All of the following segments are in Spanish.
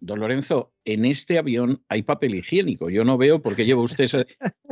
Don Lorenzo, en este avión hay papel higiénico. Yo no veo por qué lleva usted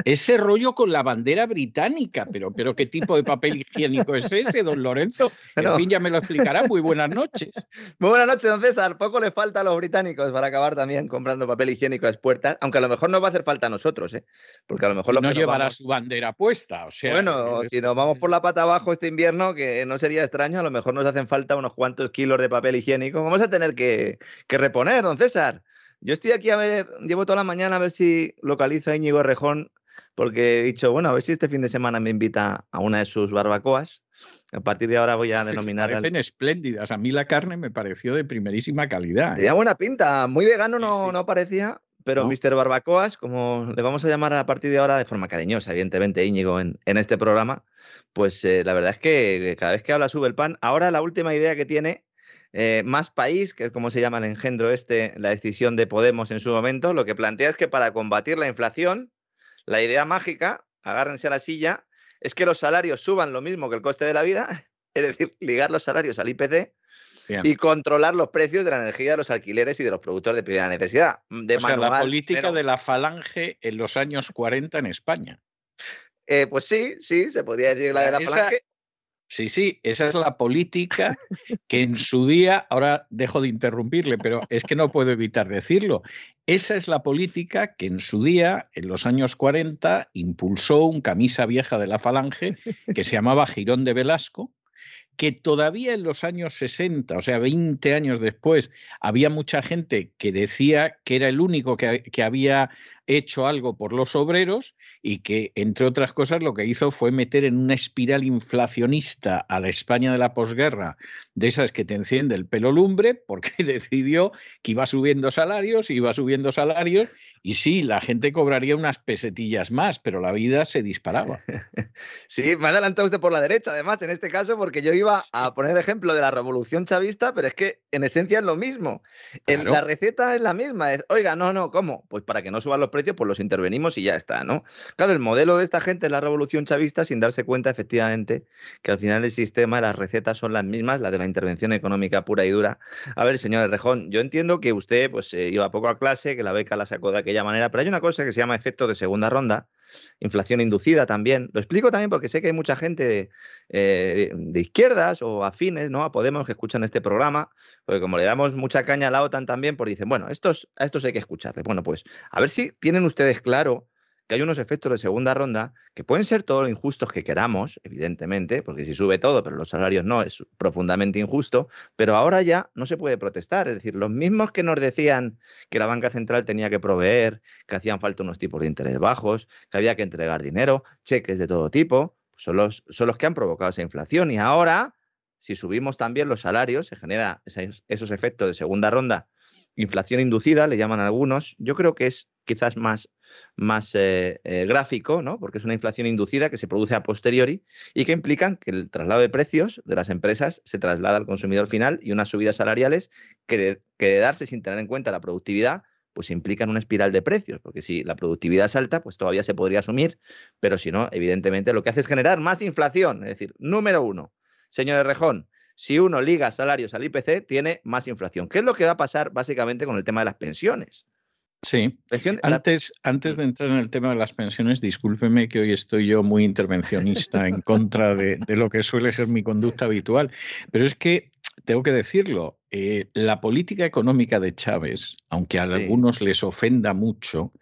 ese, rollo con la bandera británica, pero, pero ¿qué tipo de papel higiénico es ese, don Lorenzo? En fin, ya me lo explicará. Muy buenas noches. Muy buenas noches, don César. Poco le falta a los británicos para acabar también comprando papel higiénico a puertas, aunque a lo mejor nos va a hacer falta a nosotros, ¿eh? Porque a lo mejor no llevará su bandera puesta. O sea, bueno, si nos vamos por la pata abajo este invierno, que no sería extraño, a lo mejor nos hacen falta unos cuantos kilos de papel higiénico. Vamos a tener que, que reponer, don César. Yo estoy aquí a ver, llevo toda la mañana a ver si localizo a Íñigo Rejón, porque he dicho, bueno, a ver si este fin de semana me invita a una de sus barbacoas. A partir de ahora voy a denominar. Parecen espléndidas. A mí la carne me pareció de primerísima calidad. Tenía ¿eh? buena pinta. Muy vegano no, no parecía, pero Mr. Barbacoas, como le vamos a llamar a partir de ahora de forma cariñosa, evidentemente, Íñigo, en, en este programa, pues eh, la verdad es que cada vez que habla sube el pan. Ahora la última idea que tiene eh, más país, que es como se llama el engendro este, la decisión de Podemos en su momento, lo que plantea es que para combatir la inflación, la idea mágica, agárrense a la silla, es que los salarios suban lo mismo que el coste de la vida es decir, ligar los salarios al IPC y controlar los precios de la energía, de los alquileres y de los productos de primera necesidad. De la política de la falange en los años 40 en España. Eh, pues sí, sí, se podría decir la de la falange. Sí, sí, esa es la política que en su día, ahora dejo de interrumpirle, pero es que no puedo evitar decirlo, esa es la política que en su día, en los años 40, impulsó un camisa vieja de la falange que se llamaba Girón de Velasco, que todavía en los años 60, o sea, 20 años después, había mucha gente que decía que era el único que, que había hecho algo por los obreros y que, entre otras cosas, lo que hizo fue meter en una espiral inflacionista a la España de la posguerra, de esas que te enciende el pelo lumbre, porque decidió que iba subiendo salarios, iba subiendo salarios, y sí, la gente cobraría unas pesetillas más, pero la vida se disparaba. Sí, me ha adelantado usted por la derecha, además, en este caso, porque yo iba a poner el ejemplo de la revolución chavista, pero es que en esencia es lo mismo. La receta es la misma, es, oiga, no, no, ¿cómo? Pues para que no suban los precios, pues los intervenimos y ya está, ¿no? Claro, el modelo de esta gente es la revolución chavista sin darse cuenta efectivamente que al final el sistema, las recetas son las mismas, la de la intervención económica pura y dura. A ver, señor Rejón, yo entiendo que usted pues eh, iba poco a clase, que la beca la sacó de aquella manera, pero hay una cosa que se llama efecto de segunda ronda, inflación inducida también. Lo explico también porque sé que hay mucha gente de, eh, de izquierdas o afines, ¿no? A Podemos que escuchan este programa, porque como le damos mucha caña a la OTAN también, pues dicen, bueno, estos, a estos hay que escucharles. Bueno, pues a ver si tienen ustedes claro que hay unos efectos de segunda ronda que pueden ser todo lo injustos que queramos, evidentemente, porque si sube todo, pero los salarios no, es profundamente injusto, pero ahora ya no se puede protestar. Es decir, los mismos que nos decían que la banca central tenía que proveer, que hacían falta unos tipos de interés bajos, que había que entregar dinero, cheques de todo tipo, pues son, los, son los que han provocado esa inflación. Y ahora, si subimos también los salarios, se genera esos efectos de segunda ronda inflación inducida, le llaman algunos. Yo creo que es quizás más más eh, eh, gráfico, ¿no? porque es una inflación inducida que se produce a posteriori y que implican que el traslado de precios de las empresas se traslada al consumidor final y unas subidas salariales que de, darse sin tener en cuenta la productividad, pues implican una espiral de precios, porque si la productividad es alta, pues todavía se podría asumir, pero si no, evidentemente lo que hace es generar más inflación. Es decir, número uno, señor Rejón, si uno liga salarios al IPC, tiene más inflación. ¿Qué es lo que va a pasar básicamente con el tema de las pensiones? Sí. Antes, antes de entrar en el tema de las pensiones, discúlpeme que hoy estoy yo muy intervencionista en contra de, lo que suele ser mi conducta habitual, pero es que tengo que decirlo, eh, la política económica de Chávez, aunque a algunos les ofenda mucho,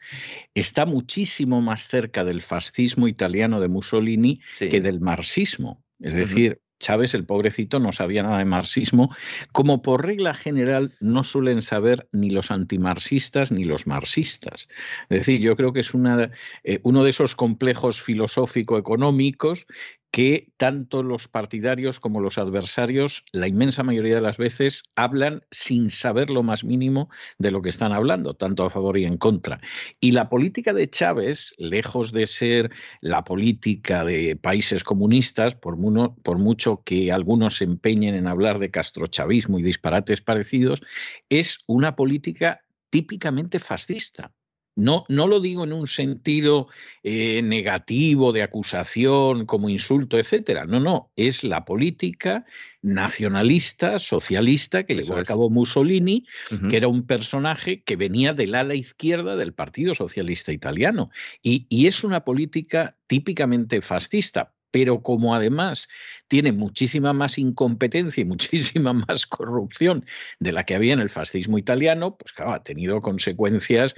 está muchísimo más cerca del fascismo italiano de Mussolini que del marxismo. Es decir, Chávez, el pobrecito, no sabía nada de marxismo, como por regla general no suelen saber ni los antimarxistas ni los marxistas. Es decir, yo creo que es una, eh, uno de esos complejos filosófico-económicos que tanto los partidarios como los adversarios, la inmensa mayoría de las veces, hablan sin saber lo más mínimo de lo que están hablando, tanto a favor y en contra. Y la política de Chávez, lejos de ser la política de países comunistas, por, mucho que algunos se empeñen en hablar de castrochavismo y disparates parecidos, es una política típicamente fascista. No, no lo digo en un sentido eh, negativo de acusación, como insulto, etcétera. No, no, es la política nacionalista, socialista que llevó a cabo Mussolini, que era un personaje que venía del ala izquierda del Partido Socialista Italiano. Y, y es una política típicamente fascista, pero como además tiene muchísima más incompetencia y muchísima más corrupción de la que había en el fascismo italiano, pues claro, ha tenido consecuencias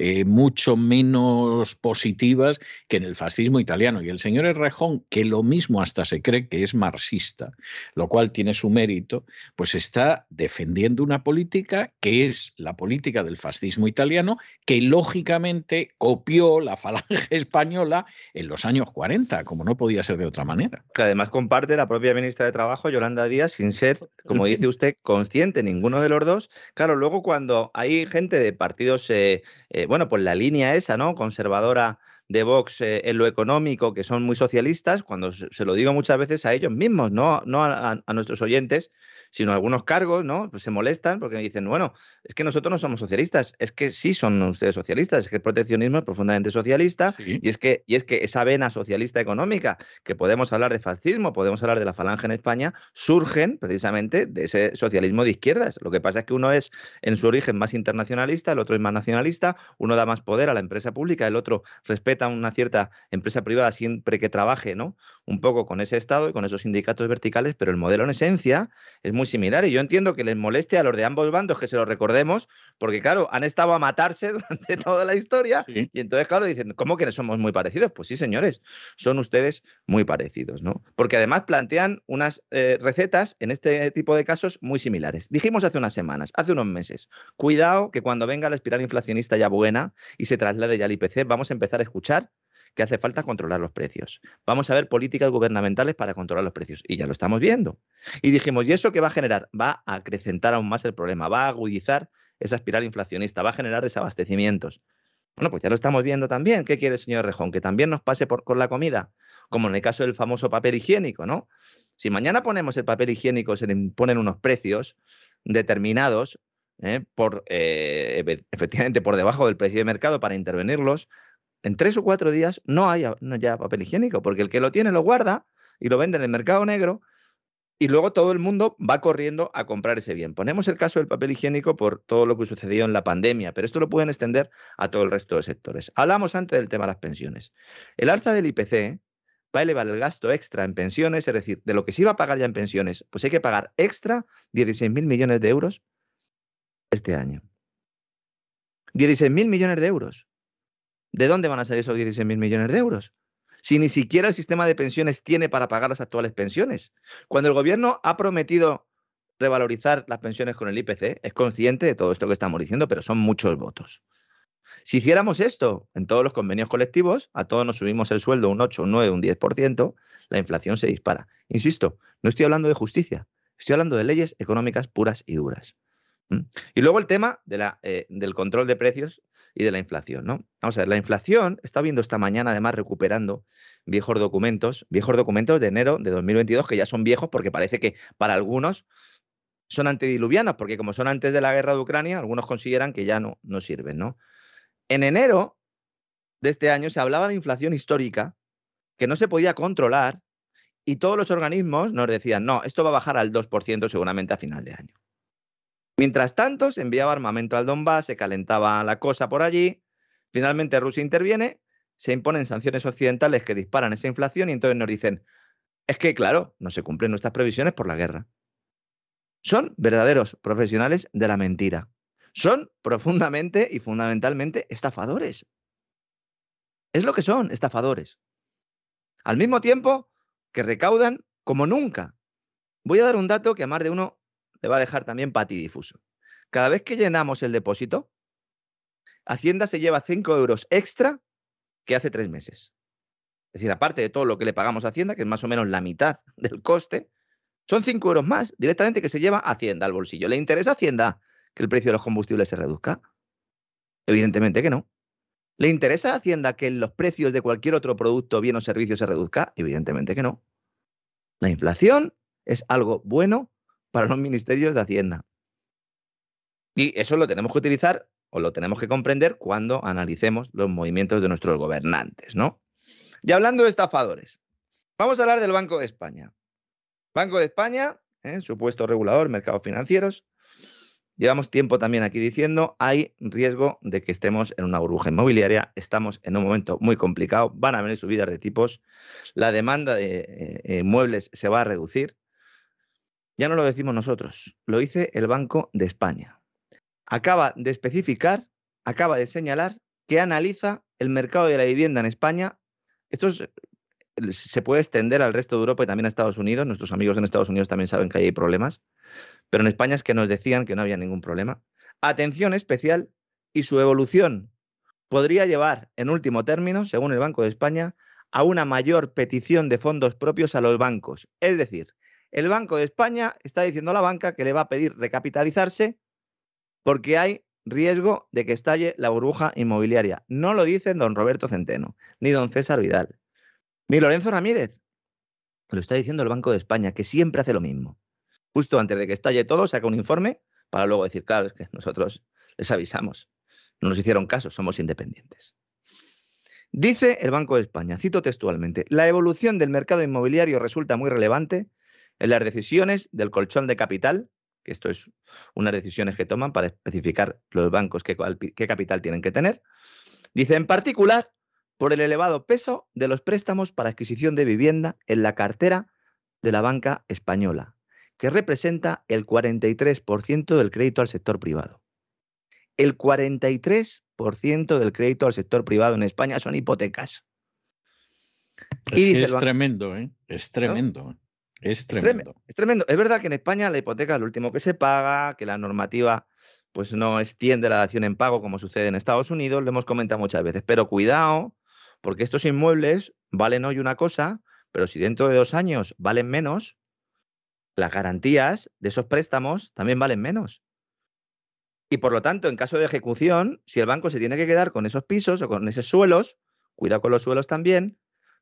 eh, mucho menos positivas que en el fascismo italiano. Y el señor Errejón, que lo mismo hasta se cree que es marxista, lo cual tiene su mérito, pues está defendiendo una política que es la política del fascismo italiano, que lógicamente copió la falange española en los años 40, como no podía ser de otra manera. Que además comparte la propia ministra de Trabajo, Yolanda Díaz, sin ser, como dice usted, consciente ninguno de los dos. Claro, luego cuando hay gente de partidos eh, eh, bueno, pues la línea esa, ¿no? Conservadora de Vox eh, en lo económico, que son muy socialistas, cuando se, lo digo muchas veces a ellos mismos, no, no a, nuestros oyentes, sino algunos cargos, ¿no? Pues se molestan porque dicen, bueno, es que nosotros no somos socialistas, es que sí son ustedes socialistas, es que el proteccionismo es profundamente socialista y, es que, y es que esa vena socialista económica, que podemos hablar de fascismo, podemos hablar de la falange en España, surgen precisamente de ese socialismo de izquierdas. Lo que pasa es que uno es en su origen más internacionalista, el otro es más nacionalista, uno da más poder a la empresa pública, el otro respeta una cierta empresa privada siempre que trabaje, ¿no? Un poco con ese Estado y con esos sindicatos verticales, pero el modelo en esencia es muy similar. Y yo entiendo que les moleste a los de ambos bandos que se lo recordemos, porque claro, han estado a matarse durante toda la historia. Y entonces, claro, dicen, ¿cómo que no somos muy parecidos? Pues sí, señores, son ustedes muy parecidos, ¿no? Porque además plantean unas eh, recetas en este tipo de casos muy similares. Dijimos hace unas semanas, hace unos meses, cuidado que cuando venga la espiral inflacionista ya buena y se traslade ya al IPC, vamos a empezar a escuchar que hace falta controlar los precios. Vamos a ver políticas gubernamentales para controlar los precios. Y ya lo estamos viendo. Y dijimos, ¿y eso qué va a generar? Va a acrecentar aún más el problema, va a agudizar esa espiral inflacionista, va a generar desabastecimientos. Bueno, pues ya lo estamos viendo también. ¿Qué quiere el señor Rejón? Que también nos pase por, con la comida, como en el caso del famoso papel higiénico, ¿no? Si mañana ponemos el papel higiénico, se le imponen unos precios determinados, ¿eh? por, eh, efectivamente por debajo del precio de mercado para intervenirlos, en tres o cuatro días no hay ya papel higiénico, porque el que lo tiene lo guarda y lo vende en el mercado negro y luego todo el mundo va corriendo a comprar ese bien. Ponemos el caso del papel higiénico por todo lo que sucedió en la pandemia, pero esto lo pueden extender a todo el resto de sectores. Hablamos antes del tema de las pensiones. El alza del IPC va a elevar el gasto extra en pensiones, es decir, de lo que se iba a pagar ya en pensiones, pues hay que pagar extra 16.000 millones de euros este año. 16.000 millones de euros. ¿De dónde van a salir esos 16.000 millones de euros? Si ni siquiera el sistema de pensiones tiene para pagar las actuales pensiones. Cuando el gobierno ha prometido revalorizar las pensiones con el IPC, es consciente de todo esto que estamos diciendo, pero son muchos votos. Si hiciéramos esto en todos los convenios colectivos, a todos nos subimos el sueldo un 8, un 9, un 10%, la inflación se dispara. Insisto, no estoy hablando de justicia, estoy hablando de leyes económicas puras y duras. ¿Mm? Y luego el tema eh, del control de precios y de la inflación, ¿no? Vamos a ver, la inflación, está viendo esta mañana además recuperando viejos documentos, viejos documentos de enero de 2022 que ya son viejos porque parece que para algunos son antediluvianos, porque como son antes de la guerra de Ucrania, algunos consideran que ya no, no sirven, ¿no? En enero de este año se hablaba de inflación histórica que no se podía controlar y todos los organismos nos decían, no, esto va a bajar al 2% seguramente a final de año. Mientras tanto, se enviaba armamento al Donbass, se calentaba la cosa por allí. Finalmente Rusia interviene, se imponen sanciones occidentales que disparan esa inflación y entonces nos dicen, es que claro, no se cumplen nuestras previsiones por la guerra. Son verdaderos profesionales de la mentira. Son profundamente y fundamentalmente estafadores. Es lo que son, estafadores. Al mismo tiempo que recaudan como nunca. Voy a dar un dato que a más de uno le va a dejar también patidifuso. Cada vez que llenamos el depósito, Hacienda se lleva 5 euros extra que hace tres meses. Es decir, aparte de todo lo que le pagamos a Hacienda, que es más o menos la mitad del coste, son 5 euros más directamente que se lleva Hacienda al bolsillo. ¿Le interesa a Hacienda que el precio de los combustibles se reduzca? Evidentemente que no. ¿Le interesa a Hacienda que los precios de cualquier otro producto, bien o servicio se reduzca? Evidentemente que no. La inflación es algo bueno para los ministerios de Hacienda. Y eso lo tenemos que utilizar o lo tenemos que comprender cuando analicemos los movimientos de nuestros gobernantes, ¿no? Y hablando de estafadores, vamos a hablar del Banco de España. Banco de España, ¿eh? supuesto regulador, mercados financieros. Llevamos tiempo también aquí diciendo, hay riesgo de que estemos en una burbuja inmobiliaria, estamos en un momento muy complicado, van a venir subidas de tipos, la demanda de eh, eh, muebles se va a reducir, ya no lo decimos nosotros, lo dice el Banco de España. Acaba de especificar, acaba de señalar que analiza el mercado de la vivienda en España. Esto se puede extender al resto de Europa y también a Estados Unidos. Nuestros amigos en Estados Unidos también saben que hay problemas. Pero en España es que nos decían que no había ningún problema. Atención especial y su evolución podría llevar, en último término, según el Banco de España, a una mayor petición de fondos propios a los bancos. Es decir, el Banco de España está diciendo a la banca que le va a pedir recapitalizarse porque hay riesgo de que estalle la burbuja inmobiliaria. No lo dicen don Roberto Centeno, ni don César Vidal, ni Lorenzo Ramírez. Lo está diciendo el Banco de España, que siempre hace lo mismo. Justo antes de que estalle todo, saca un informe para luego decir, claro, es que nosotros les avisamos. No nos hicieron caso, somos independientes. Dice el Banco de España, cito textualmente, la evolución del mercado inmobiliario resulta muy relevante en las decisiones del colchón de capital, que esto es unas decisiones que toman para especificar los bancos qué, qué capital tienen que tener. Dice, en particular, por el elevado peso de los préstamos para adquisición de vivienda en la cartera de la banca española, que representa el 43% del crédito al sector privado. El 43% del crédito al sector privado en España son hipotecas. Es, tremendo, ¿eh? Es tremendo. Es tremendo. Es, tremendo. Es verdad que en España la hipoteca es lo último que se paga, que la normativa pues no extiende la dación en pago como sucede en Estados Unidos, lo hemos comentado muchas veces, pero cuidado, porque estos inmuebles valen hoy una cosa, pero si dentro de dos años valen menos, las garantías de esos préstamos también valen menos. Y por lo tanto, en caso de ejecución, si el banco se tiene que quedar con esos pisos o con esos suelos, cuidado con los suelos también,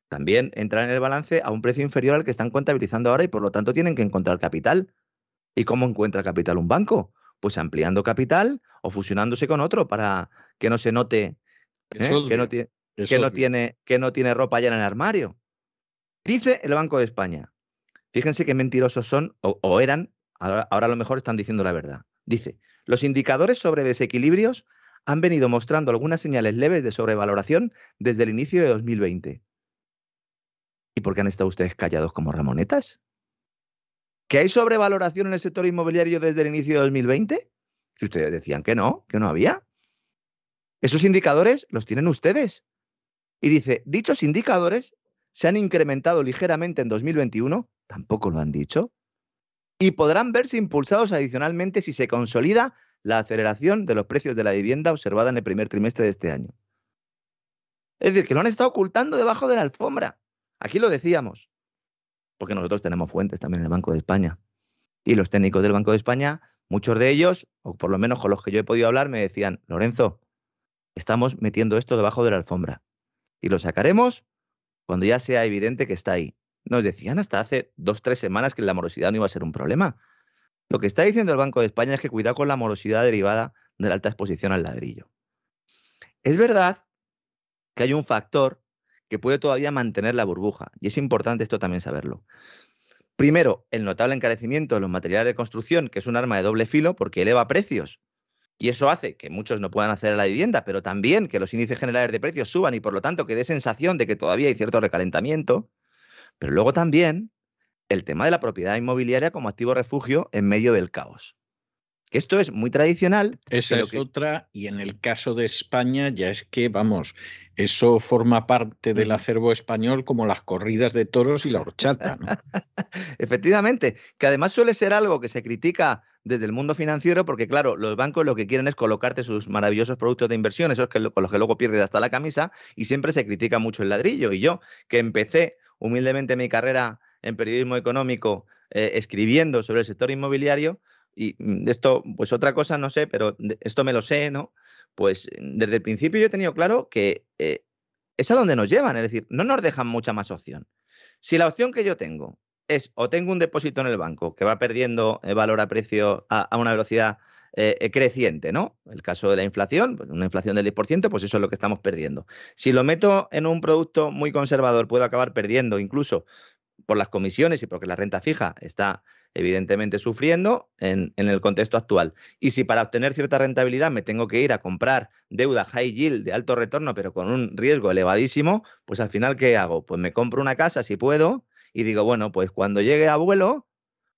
también entra en el balance a un precio inferior al que están contabilizando ahora y por lo tanto tienen que encontrar capital. ¿Y cómo encuentra capital un banco? Pues ampliando capital o fusionándose con otro para que no se note ¿eh? que, no, tiene, que no tiene ropa ya en el armario. Dice el Banco de España, Fíjense qué mentirosos son o, eran, ahora, a lo mejor están diciendo la verdad. Dice, los indicadores sobre desequilibrios han venido mostrando algunas señales leves de sobrevaloración desde el inicio de 2020. ¿Y por qué han estado ustedes callados como ramonetas? ¿Que hay sobrevaloración en el sector inmobiliario desde el inicio de 2020? Si ustedes decían que no, que no había. Esos indicadores los tienen ustedes. Y dice, dichos indicadores se han incrementado ligeramente en 2021 tampoco lo han dicho, y podrán verse impulsados adicionalmente si se consolida la aceleración de los precios de la vivienda observada en el primer trimestre de este año. Es decir, que lo han estado ocultando debajo de la alfombra. Aquí lo decíamos, porque nosotros tenemos fuentes también en el Banco de España. Y los técnicos del Banco de España, muchos de ellos, o por lo menos con los que yo he podido hablar, me decían, Lorenzo, estamos metiendo esto debajo de la alfombra. Y lo sacaremos cuando ya sea evidente que está ahí. Nos decían hasta hace dos, tres semanas que la morosidad no iba a ser un problema. Lo que está diciendo el Banco de España es que cuidado con la morosidad derivada de la alta exposición al ladrillo. Es verdad que hay un factor que puede todavía mantener la burbuja, y es importante esto también saberlo. Primero, el notable encarecimiento de los materiales de construcción, que es un arma de doble filo porque eleva precios. Y eso hace que muchos no puedan hacer la vivienda, pero también que los índices generales de precios suban y por lo tanto que dé sensación de que todavía hay cierto recalentamiento. Pero luego también el tema de la propiedad inmobiliaria como activo refugio en medio del caos. Que esto es muy tradicional. Esa es otra, y en el caso de España ya es que, vamos, eso forma parte del acervo español como las corridas de toros y la horchata. Efectivamente, que además suele ser algo que se critica desde el mundo financiero, porque claro, los bancos lo que quieren es colocarte sus maravillosos productos de inversión, esos que, con los que luego pierdes hasta la camisa, y siempre se critica mucho el ladrillo. Y yo, que empecé humildemente mi carrera en periodismo económico eh, escribiendo sobre el sector inmobiliario. Y mm, esto, pues otra cosa no sé, pero esto me lo sé, ¿no? Pues desde el principio yo he tenido claro que eh, es a donde nos llevan, es decir, no nos dejan mucha más opción. Si la opción que yo tengo es o tengo un depósito en el banco que va perdiendo valor a precio a una velocidad eh, eh, creciente, ¿no? El caso de la inflación, pues una inflación del 10%, pues eso es lo que estamos perdiendo. Si lo meto en un producto muy conservador, puedo acabar perdiendo incluso por las comisiones y porque la renta fija está evidentemente sufriendo en, el contexto actual. Y si para obtener cierta rentabilidad me tengo que ir a comprar deuda high yield de alto retorno, pero con un riesgo elevadísimo, pues al final, ¿qué hago? Pues me compro una casa si puedo y digo, bueno, pues cuando llegue abuelo,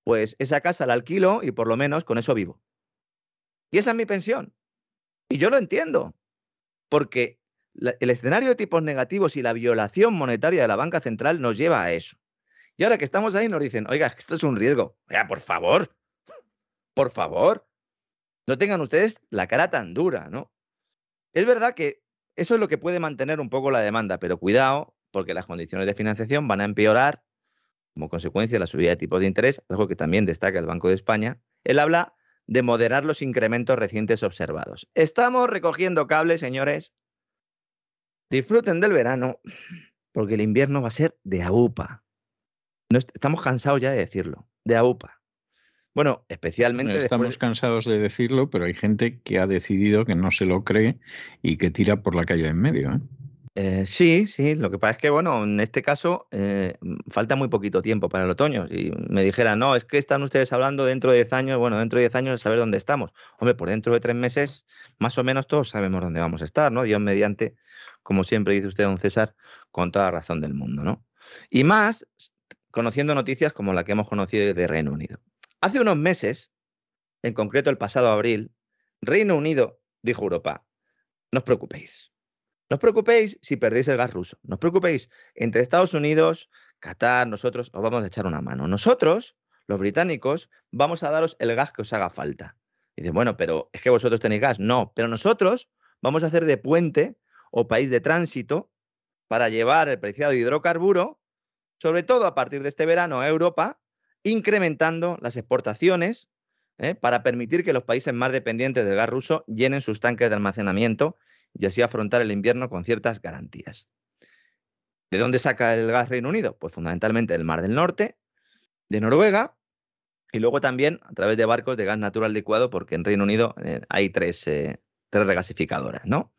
pues esa casa la alquilo y por lo menos con eso vivo. Y esa es mi pensión. Y yo lo entiendo, porque el escenario de tipos negativos y la violación monetaria de la banca central nos lleva a eso. Y ahora que estamos ahí nos dicen, oiga, esto es un riesgo. Oiga, por favor, por favor, no tengan ustedes la cara tan dura, ¿no? Es verdad que eso es lo que puede mantener un poco la demanda, pero cuidado, porque las condiciones de financiación van a empeorar como consecuencia de la subida de tipos de interés, algo que también destaca el Banco de España. Él habla de moderar los incrementos recientes observados. Estamos recogiendo cables, señores. Disfruten del verano, porque el invierno va a ser de AUPA. Estamos cansados ya de decirlo, de AUPA. Bueno, especialmente. Estamos cansados de decirlo, pero hay gente que ha decidido que no se lo cree y que tira por la calle en medio. ¿eh? Eh, sí, sí, lo que pasa es que, bueno, en este caso eh, falta muy poquito tiempo para el otoño. Y me dijera, no, es que están ustedes hablando dentro de 10 años, bueno, dentro de 10 años saber dónde estamos. Hombre, por dentro de tres meses, más o menos todos sabemos dónde vamos a estar, ¿no? Dios mediante, como siempre dice usted, don César, con toda razón del mundo, ¿no? Y más conociendo noticias como la que hemos conocido de Reino Unido. Hace unos meses, en concreto el pasado abril, Reino Unido dijo a Europa, no os preocupéis. No os preocupéis si perdéis el gas ruso. No os preocupéis. Entre Estados Unidos, Qatar, nosotros os vamos a echar una mano. Nosotros, los británicos, vamos a daros el gas que os haga falta. Y dice, bueno, pero es que vosotros tenéis gas. No, pero nosotros vamos a hacer de puente o país de tránsito para llevar el preciado hidrocarburo, sobre todo a partir de este verano a Europa, incrementando las exportaciones ¿eh? para permitir que los países más dependientes del gas ruso llenen sus tanques de almacenamiento y así afrontar el invierno con ciertas garantías. ¿De dónde saca el gas Reino Unido? Pues fundamentalmente del Mar del Norte, de Noruega y luego también a través de barcos de gas natural licuado, porque en Reino Unido eh, hay tres, eh, tres regasificadoras, ¿no?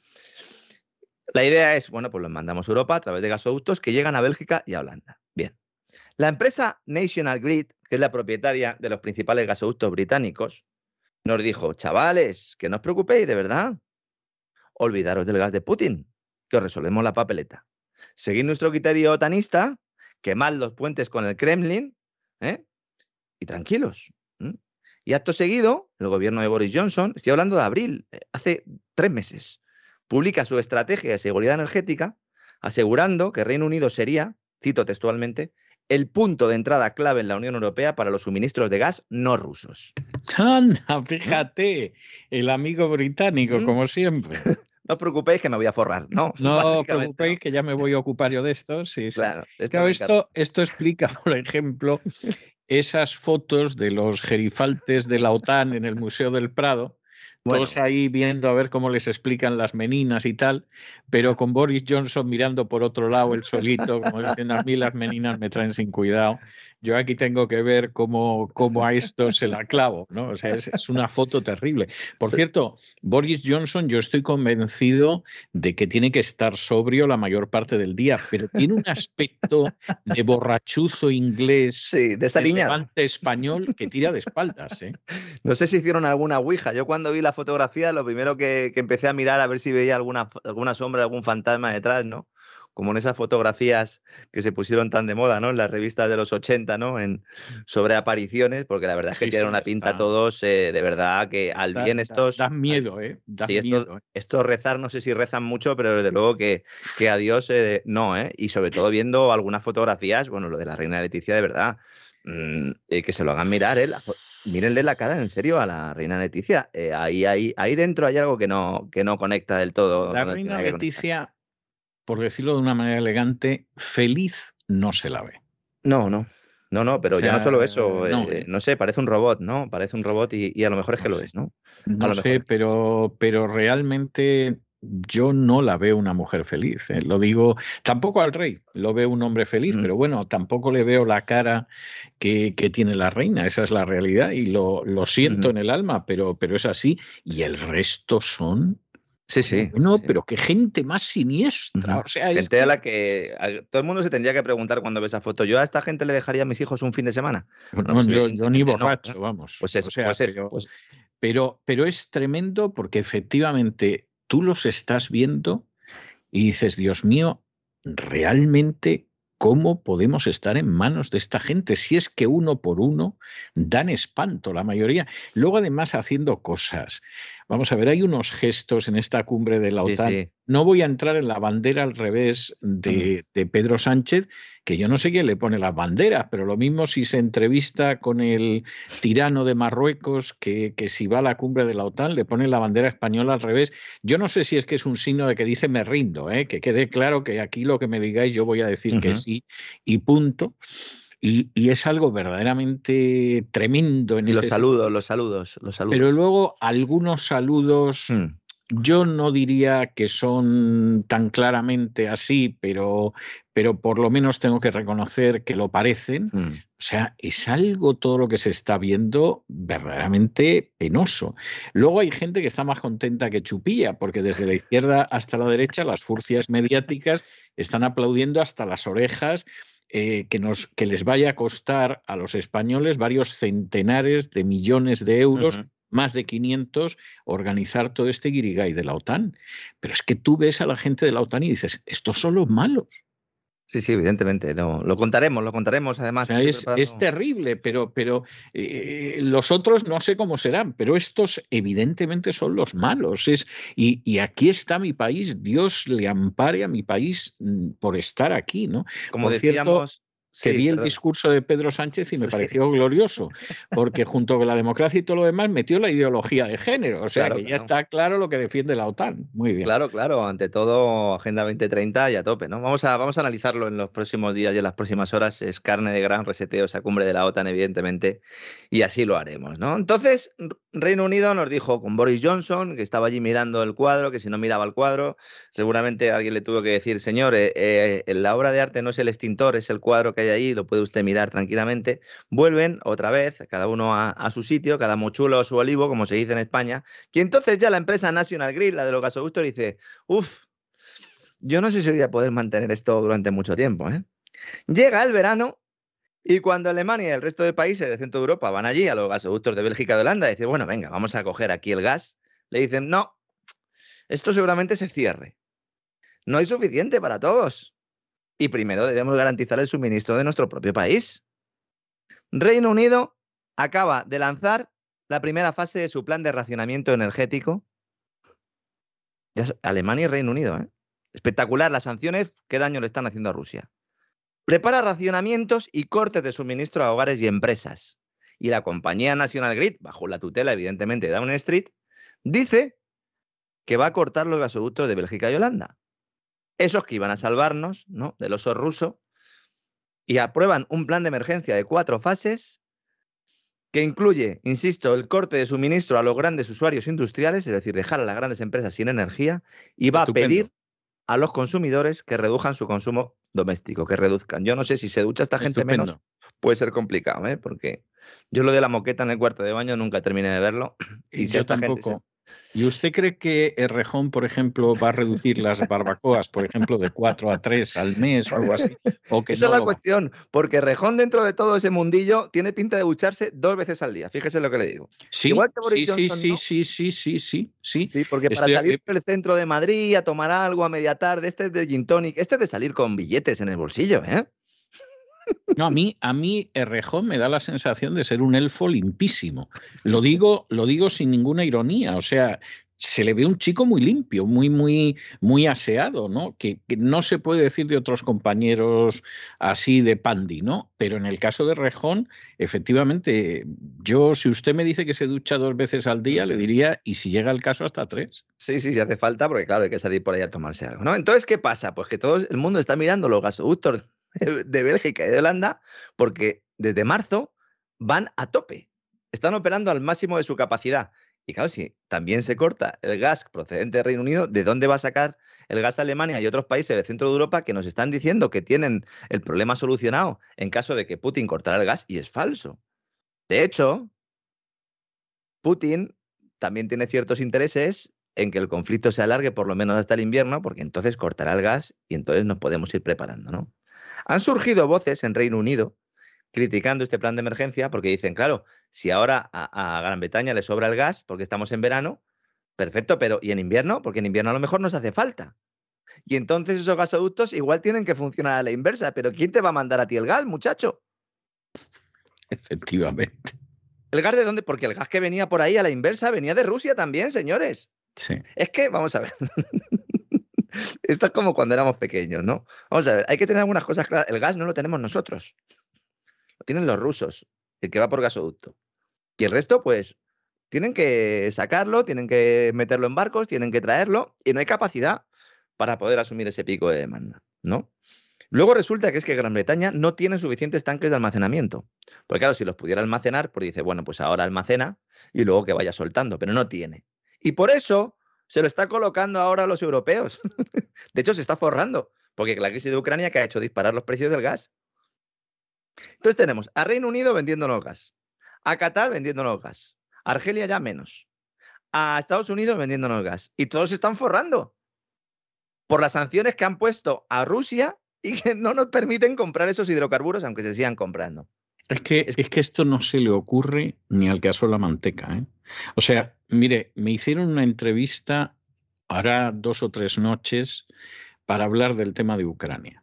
La idea es, bueno, pues los mandamos a Europa a través de gasoductos que llegan a Bélgica y a Holanda. La empresa National Grid, que es la propietaria de los principales gasoductos británicos, nos dijo, chavales, que no os preocupéis, de verdad. Olvidaros del gas de Putin, que os resolvemos la papeleta. Seguid nuestro criterio otanista, quemad los puentes con el Kremlin, ¿eh? y tranquilos. Y acto seguido, el gobierno de Boris Johnson, estoy hablando de abril, eh, hace tres meses, publica su estrategia de seguridad energética, asegurando que Reino Unido sería, cito textualmente, el punto de entrada clave en la Unión Europea para los suministros de gas no rusos. Anda, fíjate, el amigo británico, ¿Mm? como siempre. no os preocupéis que me voy a forrar, ¿no? No os preocupéis que ya me voy a ocupar yo de esto. Sí, Claro, esto, esto, explica, por ejemplo, esas fotos de los gerifaltes de la OTAN en el Museo del Prado, todos ahí viendo a ver cómo les explican las meninas y tal, pero con Boris Johnson mirando por otro lado el solito, como diciendo a mí las meninas me traen sin cuidado yo aquí tengo que ver cómo, cómo a esto se la clavo, ¿no? O sea, es, una foto terrible. Por cierto, Boris Johnson, yo estoy convencido de que tiene que estar sobrio la mayor parte del día, pero tiene un aspecto de borrachuzo inglés, sí, de esa español que tira de espaldas, ¿eh? No sé si hicieron alguna ouija. Yo cuando vi la fotografía, lo primero que, que empecé a mirar a ver si veía alguna, alguna sombra, algún fantasma detrás, ¿no? Como en esas fotografías que se pusieron tan de moda, ¿no? En las revistas de los 80, ¿no? En, sobre apariciones, porque la verdad es que tienen una pinta todos, eh, de verdad, que al bien estos... Dan miedo, ¿eh? miedo, ¿eh? esto, rezar, no sé si rezan mucho, pero desde luego que, que a Dios eh, no, ¿eh? Y sobre todo viendo algunas fotografías, bueno, lo de la reina Leticia, de verdad, mm, que se lo hagan mirar, ¿eh? mírenle la cara en serio a la reina Leticia. ahí, ahí, ahí dentro hay algo que no, que no conecta del todo. La reina Leticia por decirlo de una manera elegante, feliz no se la ve. No, no. No, no, pero ya no solo eso, eh, no. sé, parece un robot, ¿no? Parece un robot y, a lo mejor es que lo es, ¿no? No sé, pero, pero realmente yo no la veo una mujer feliz. ¿eh? Lo digo, tampoco al rey, lo veo un hombre feliz, mm. pero bueno, tampoco le veo la cara que, tiene la reina, esa es la realidad y lo, siento en el alma, pero, pero es así. Y el resto son Sí, sí. No, pero qué gente más siniestra. O sea, gente a la que todo el mundo se tendría que preguntar cuando ve esa foto. Yo a esta gente le dejaría a mis hijos un fin de semana. No, yo, ni borracho, vamos. Pues eso, pues pero, pues pero, pero es tremendo porque efectivamente tú los estás viendo y dices, Dios mío, realmente ¿Cómo podemos estar en manos de esta gente si es que uno por uno dan espanto la mayoría? Luego además haciendo cosas. Vamos a ver, hay unos gestos en esta cumbre de la OTAN. No voy a entrar en la bandera al revés de, Pedro Sánchez, que yo no sé quién le pone las banderas, pero lo mismo si se entrevista con el tirano de Marruecos, que, si va a la cumbre de la OTAN le pone la bandera española al revés. Yo no sé si es que es un signo de que dice me rindo, ¿eh? que quede claro que aquí lo que me digáis yo voy a decir que sí y punto. Y, es algo verdaderamente tremendo. En y los saludos, los saludos, los saludos. Pero luego algunos saludos, mm. yo no diría que son tan claramente así, pero, pero por lo menos tengo que reconocer que lo parecen. Mm. O sea, es algo todo lo que se está viendo verdaderamente penoso. Luego hay gente que está más contenta que Chupilla, porque desde la izquierda hasta la derecha las furcias mediáticas están aplaudiendo hasta las orejas eh, que, nos, que les vaya a costar a los españoles varios centenares de millones de euros más de 500, organizar todo este guirigay de la OTAN. Pero es que tú ves a la gente de la OTAN y dices, estos son los malos. Sí, sí, evidentemente. lo contaremos, lo contaremos además. es, terrible, pero, pero eh, los otros no sé cómo serán, pero estos evidentemente son los malos. Es, y, y, aquí está mi país, Dios le ampare a mi país mm, por estar aquí, ¿no? Como decíamos que vi el discurso de Pedro Sánchez y me pareció glorioso, porque junto con la democracia y todo lo demás metió la ideología de género, o sea que ya está claro lo que defiende la OTAN. Muy bien. Claro, claro, ante todo Agenda 2030 y a tope, ¿no? Vamos a, vamos a analizarlo en los próximos días y en las próximas horas, es carne de gran reseteo esa cumbre de la OTAN, evidentemente, y así lo haremos, ¿no? Entonces, Reino Unido nos dijo con Boris Johnson, que estaba allí mirando el cuadro, que si no miraba el cuadro, seguramente alguien le tuvo que decir, señor, eh, eh, la obra de arte no es el extintor, es el cuadro que hay ahí, lo puede usted mirar tranquilamente. Vuelven otra vez, cada uno a, su sitio, cada mochulo a su olivo, como se dice en España. Y entonces ya la empresa National Grid, la de los gasoductos, dice, uff, yo no sé si voy a poder mantener esto durante mucho tiempo. ¿eh? Llega el verano y cuando Alemania y el resto de países del centro de Europa van allí a los gasoductos de Bélgica y de Holanda dicen, bueno, venga, vamos a coger aquí el gas, le dicen, no, esto seguramente se cierre. No hay suficiente para todos. Y primero debemos garantizar el suministro de nuestro propio país. Reino Unido acaba de lanzar la primera fase de su plan de racionamiento energético. Alemania y Reino Unido. ¿eh? Espectacular las sanciones. ¿Qué daño le están haciendo a Rusia? Prepara racionamientos y cortes de suministro a hogares y empresas. Y la compañía National Grid, bajo la tutela evidentemente de Down Street, dice que va a cortar los gasoductos de Bélgica y Holanda. Esos que iban a salvarnos ¿no? del oso ruso y aprueban un plan de emergencia de cuatro fases que incluye, insisto, el corte de suministro a los grandes usuarios industriales, es decir, dejar a las grandes empresas sin energía, y va a pedir a los consumidores que reduzcan su consumo doméstico, que reduzcan. Yo no sé si se ducha esta gente menos, puede ser complicado, ¿eh? porque yo lo de la moqueta en el cuarto de baño nunca terminé de verlo. Y si esta gente ¿Y usted cree que Rejón, por ejemplo, va a reducir las barbacoas, por ejemplo, de cuatro a tres al mes o algo así? O que Esa es la cuestión, porque Rejón, dentro de todo ese mundillo, tiene pinta de ducharse dos veces al día. Fíjese lo que le digo. Sí, Igual que Boris sí, Johnson, sí, sí, sí, sí, sí, sí, sí. porque para salir del centro de Madrid a tomar algo a media tarde, este es de gin tonic, este es de salir con billetes en el bolsillo, ¿eh? No, a mí, a mí Errejón me da la sensación de ser un elfo limpísimo. Lo digo, lo digo sin ninguna ironía. O sea, se le ve un chico muy limpio, muy, muy, muy aseado, ¿no? Que, no se puede decir de otros compañeros así de pandi, ¿no? Pero en el caso de Rejón, efectivamente, yo, si usted me dice que se ducha dos veces al día, le diría, y si llega el caso, hasta tres. Sí, sí, si hace falta, porque claro, hay que salir por ahí a tomarse algo, ¿no? Entonces, ¿qué pasa? Pues que todo el mundo está mirando los gasoductos de Bélgica y de Holanda, porque desde marzo van a tope. Están operando al máximo de su capacidad. Y claro, si también se corta el gas procedente del Reino Unido, ¿de dónde va a sacar el gas Alemania y otros países del centro de Europa que nos están diciendo que tienen el problema solucionado en caso de que Putin cortara el gas? Y es falso. De hecho, Putin también tiene ciertos intereses en que el conflicto se alargue por lo menos hasta el invierno, porque entonces cortará el gas y entonces nos podemos ir preparando, ¿no? Han surgido voces en Reino Unido criticando este plan de emergencia porque dicen, claro, si ahora a, Gran Bretaña le sobra el gas porque estamos en verano, perfecto, pero ¿y en invierno? Porque en invierno a lo mejor nos hace falta. Y entonces esos gasoductos igual tienen que funcionar a la inversa, pero ¿quién te va a mandar a ti el gas, muchacho? Efectivamente. ¿El gas de dónde? Porque el gas que venía por ahí a la inversa venía de Rusia también, señores. Sí. Es que, vamos a ver. Esto es como cuando éramos pequeños, ¿no? Vamos a ver, hay que tener algunas cosas claras. El gas no lo tenemos nosotros. Lo tienen los rusos, el que va por gasoducto. Y el resto, pues, tienen que sacarlo, tienen que meterlo en barcos, tienen que traerlo, y no hay capacidad para poder asumir ese pico de demanda, ¿no? Luego resulta que es que Gran Bretaña no tiene suficientes tanques de almacenamiento. Porque claro, si los pudiera almacenar, pues dice, bueno, pues ahora almacena y luego que vaya soltando, pero no tiene. Y por eso se lo está colocando ahora a los europeos. de hecho, se está forrando, porque la crisis de Ucrania que ha hecho disparar los precios del gas. Entonces tenemos a Reino Unido vendiéndonos gas, a Qatar vendiéndonos gas, a Argelia ya menos, a Estados Unidos vendiéndonos gas. Y todos se están forrando por las sanciones que han puesto a Rusia y que no nos permiten comprar esos hidrocarburos, aunque se sigan comprando. Es que, es que esto no se le ocurre ni al caso la manteca. ¿eh? O sea, mire, me hicieron una entrevista hará dos o tres noches para hablar del tema de Ucrania.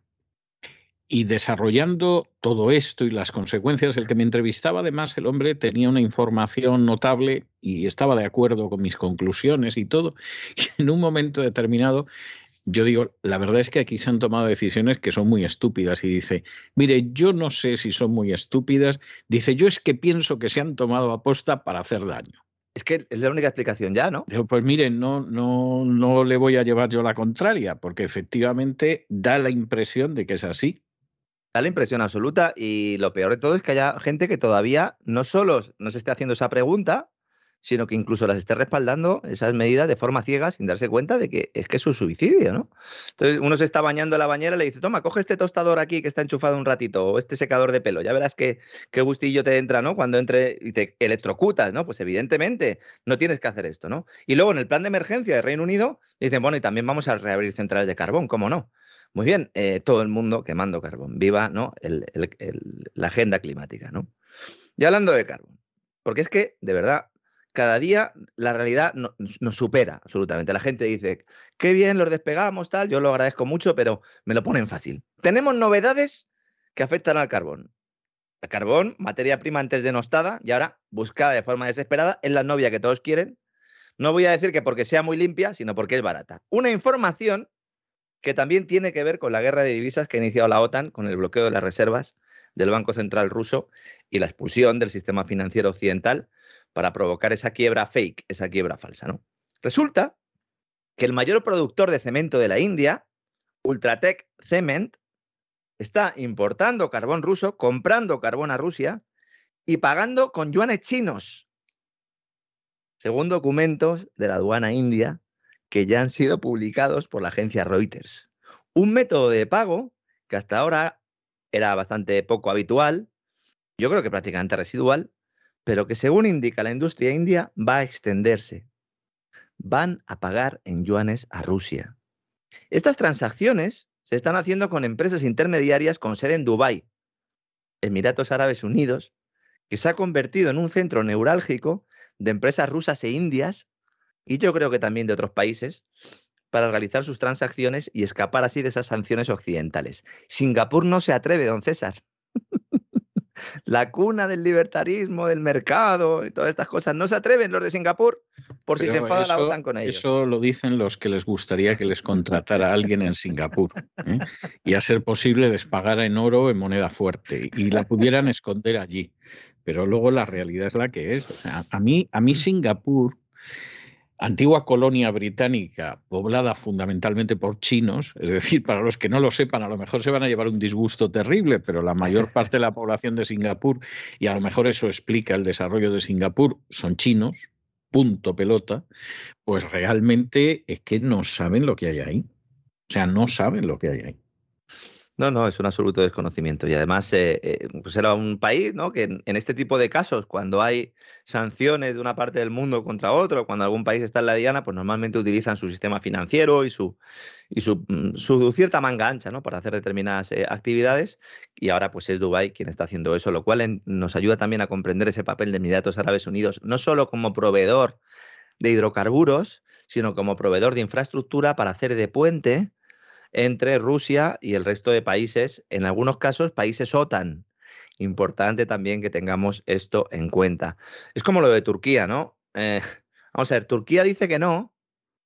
Y desarrollando todo esto y las consecuencias, el que me entrevistaba, además, el hombre tenía una información notable y estaba de acuerdo con mis conclusiones y todo. Y en un momento determinado yo digo, la verdad es que aquí se han tomado decisiones que son muy estúpidas y dice, mire, yo no sé si son muy estúpidas, dice, yo es que pienso que se han tomado aposta para hacer daño. Es que es la única explicación ya, ¿no? Digo, pues mire, no, no, no le voy a llevar yo la contraria, porque efectivamente da la impresión de que es así. Da la impresión absoluta y lo peor de todo es que haya gente que todavía no solo nos esté haciendo esa pregunta, sino que incluso las esté respaldando esas medidas de forma ciega sin darse cuenta de que es que es un suicidio, ¿no? Entonces uno se está bañando en la bañera y le dice, toma, coge este tostador aquí que está enchufado un ratito, o este secador de pelo, ya verás qué, qué gustillo te entra, ¿no? Cuando entre y te electrocutas, ¿no? Pues evidentemente no tienes que hacer esto, ¿no? Y luego en el plan de emergencia de Reino Unido dicen, bueno, y también vamos a reabrir centrales de carbón, ¿cómo no? Muy bien, eh, todo el mundo quemando carbón, viva ¿no? la agenda climática, ¿no? Y hablando de carbón, porque es que, de verdad, cada día la realidad nos supera absolutamente. La gente dice, qué bien, los despegamos, tal, yo lo agradezco mucho, pero me lo ponen fácil. Tenemos novedades que afectan al carbón. El carbón, materia prima antes denostada y ahora buscada de forma desesperada, es la novia que todos quieren. No voy a decir que porque sea muy limpia, sino porque es barata. Una información que también tiene que ver con la guerra de divisas que ha iniciado la OTAN con el bloqueo de las reservas del Banco Central ruso y la expulsión del sistema financiero occidental para provocar esa quiebra fake, esa quiebra falsa, ¿no? Resulta que el mayor productor de cemento de la India, Ultratech Cement, está importando carbón ruso, comprando carbón a Rusia y pagando con yuanes chinos, según documentos de la aduana india que ya han sido publicados por la agencia Reuters. Un método de pago que hasta ahora era bastante poco habitual, yo creo que prácticamente residual, pero que según indica la industria india va a extenderse. Van a pagar en yuanes a Rusia. Estas transacciones se están haciendo con empresas intermediarias con sede en Dubái, Emiratos Árabes Unidos, que se ha convertido en un centro neurálgico de empresas rusas e indias, y yo creo que también de otros países, para realizar sus transacciones y escapar así de esas sanciones occidentales. Singapur no se atreve, don César la cuna del libertarismo, del mercado y todas estas cosas. No se atreven los de Singapur por si se enfada la OTAN con ellos. Eso lo dicen los que les gustaría que les contratara a alguien en Singapur ¿eh? y a ser posible les pagara en oro en moneda fuerte y la pudieran esconder allí. Pero luego la realidad es la que es. a, mí, a mí Singapur antigua colonia británica poblada fundamentalmente por chinos, es decir, para los que no lo sepan, a lo mejor se van a llevar un disgusto terrible, pero la mayor parte de la población de Singapur, y a lo mejor eso explica el desarrollo de Singapur, son chinos, punto pelota, pues realmente es que no saben lo que hay ahí. O sea, no saben lo que hay ahí. No, no, es un absoluto desconocimiento. Y además, eh, eh, pues era un país ¿no? que en, este tipo de casos, cuando hay sanciones de una parte del mundo contra otro, cuando algún país está en la diana, pues normalmente utilizan su sistema financiero y su, y su, mm, su cierta manga ancha ¿no? para hacer determinadas eh, actividades. Y ahora pues es Dubái quien está haciendo eso, lo cual nos ayuda también a comprender ese papel de Emiratos Árabes Unidos, no solo como proveedor de hidrocarburos, sino como proveedor de infraestructura para hacer de puente entre Rusia y el resto de países, en algunos casos países OTAN. Importante también que tengamos esto en cuenta. Es como lo de Turquía, ¿no? Eh, vamos a ver, Turquía dice que no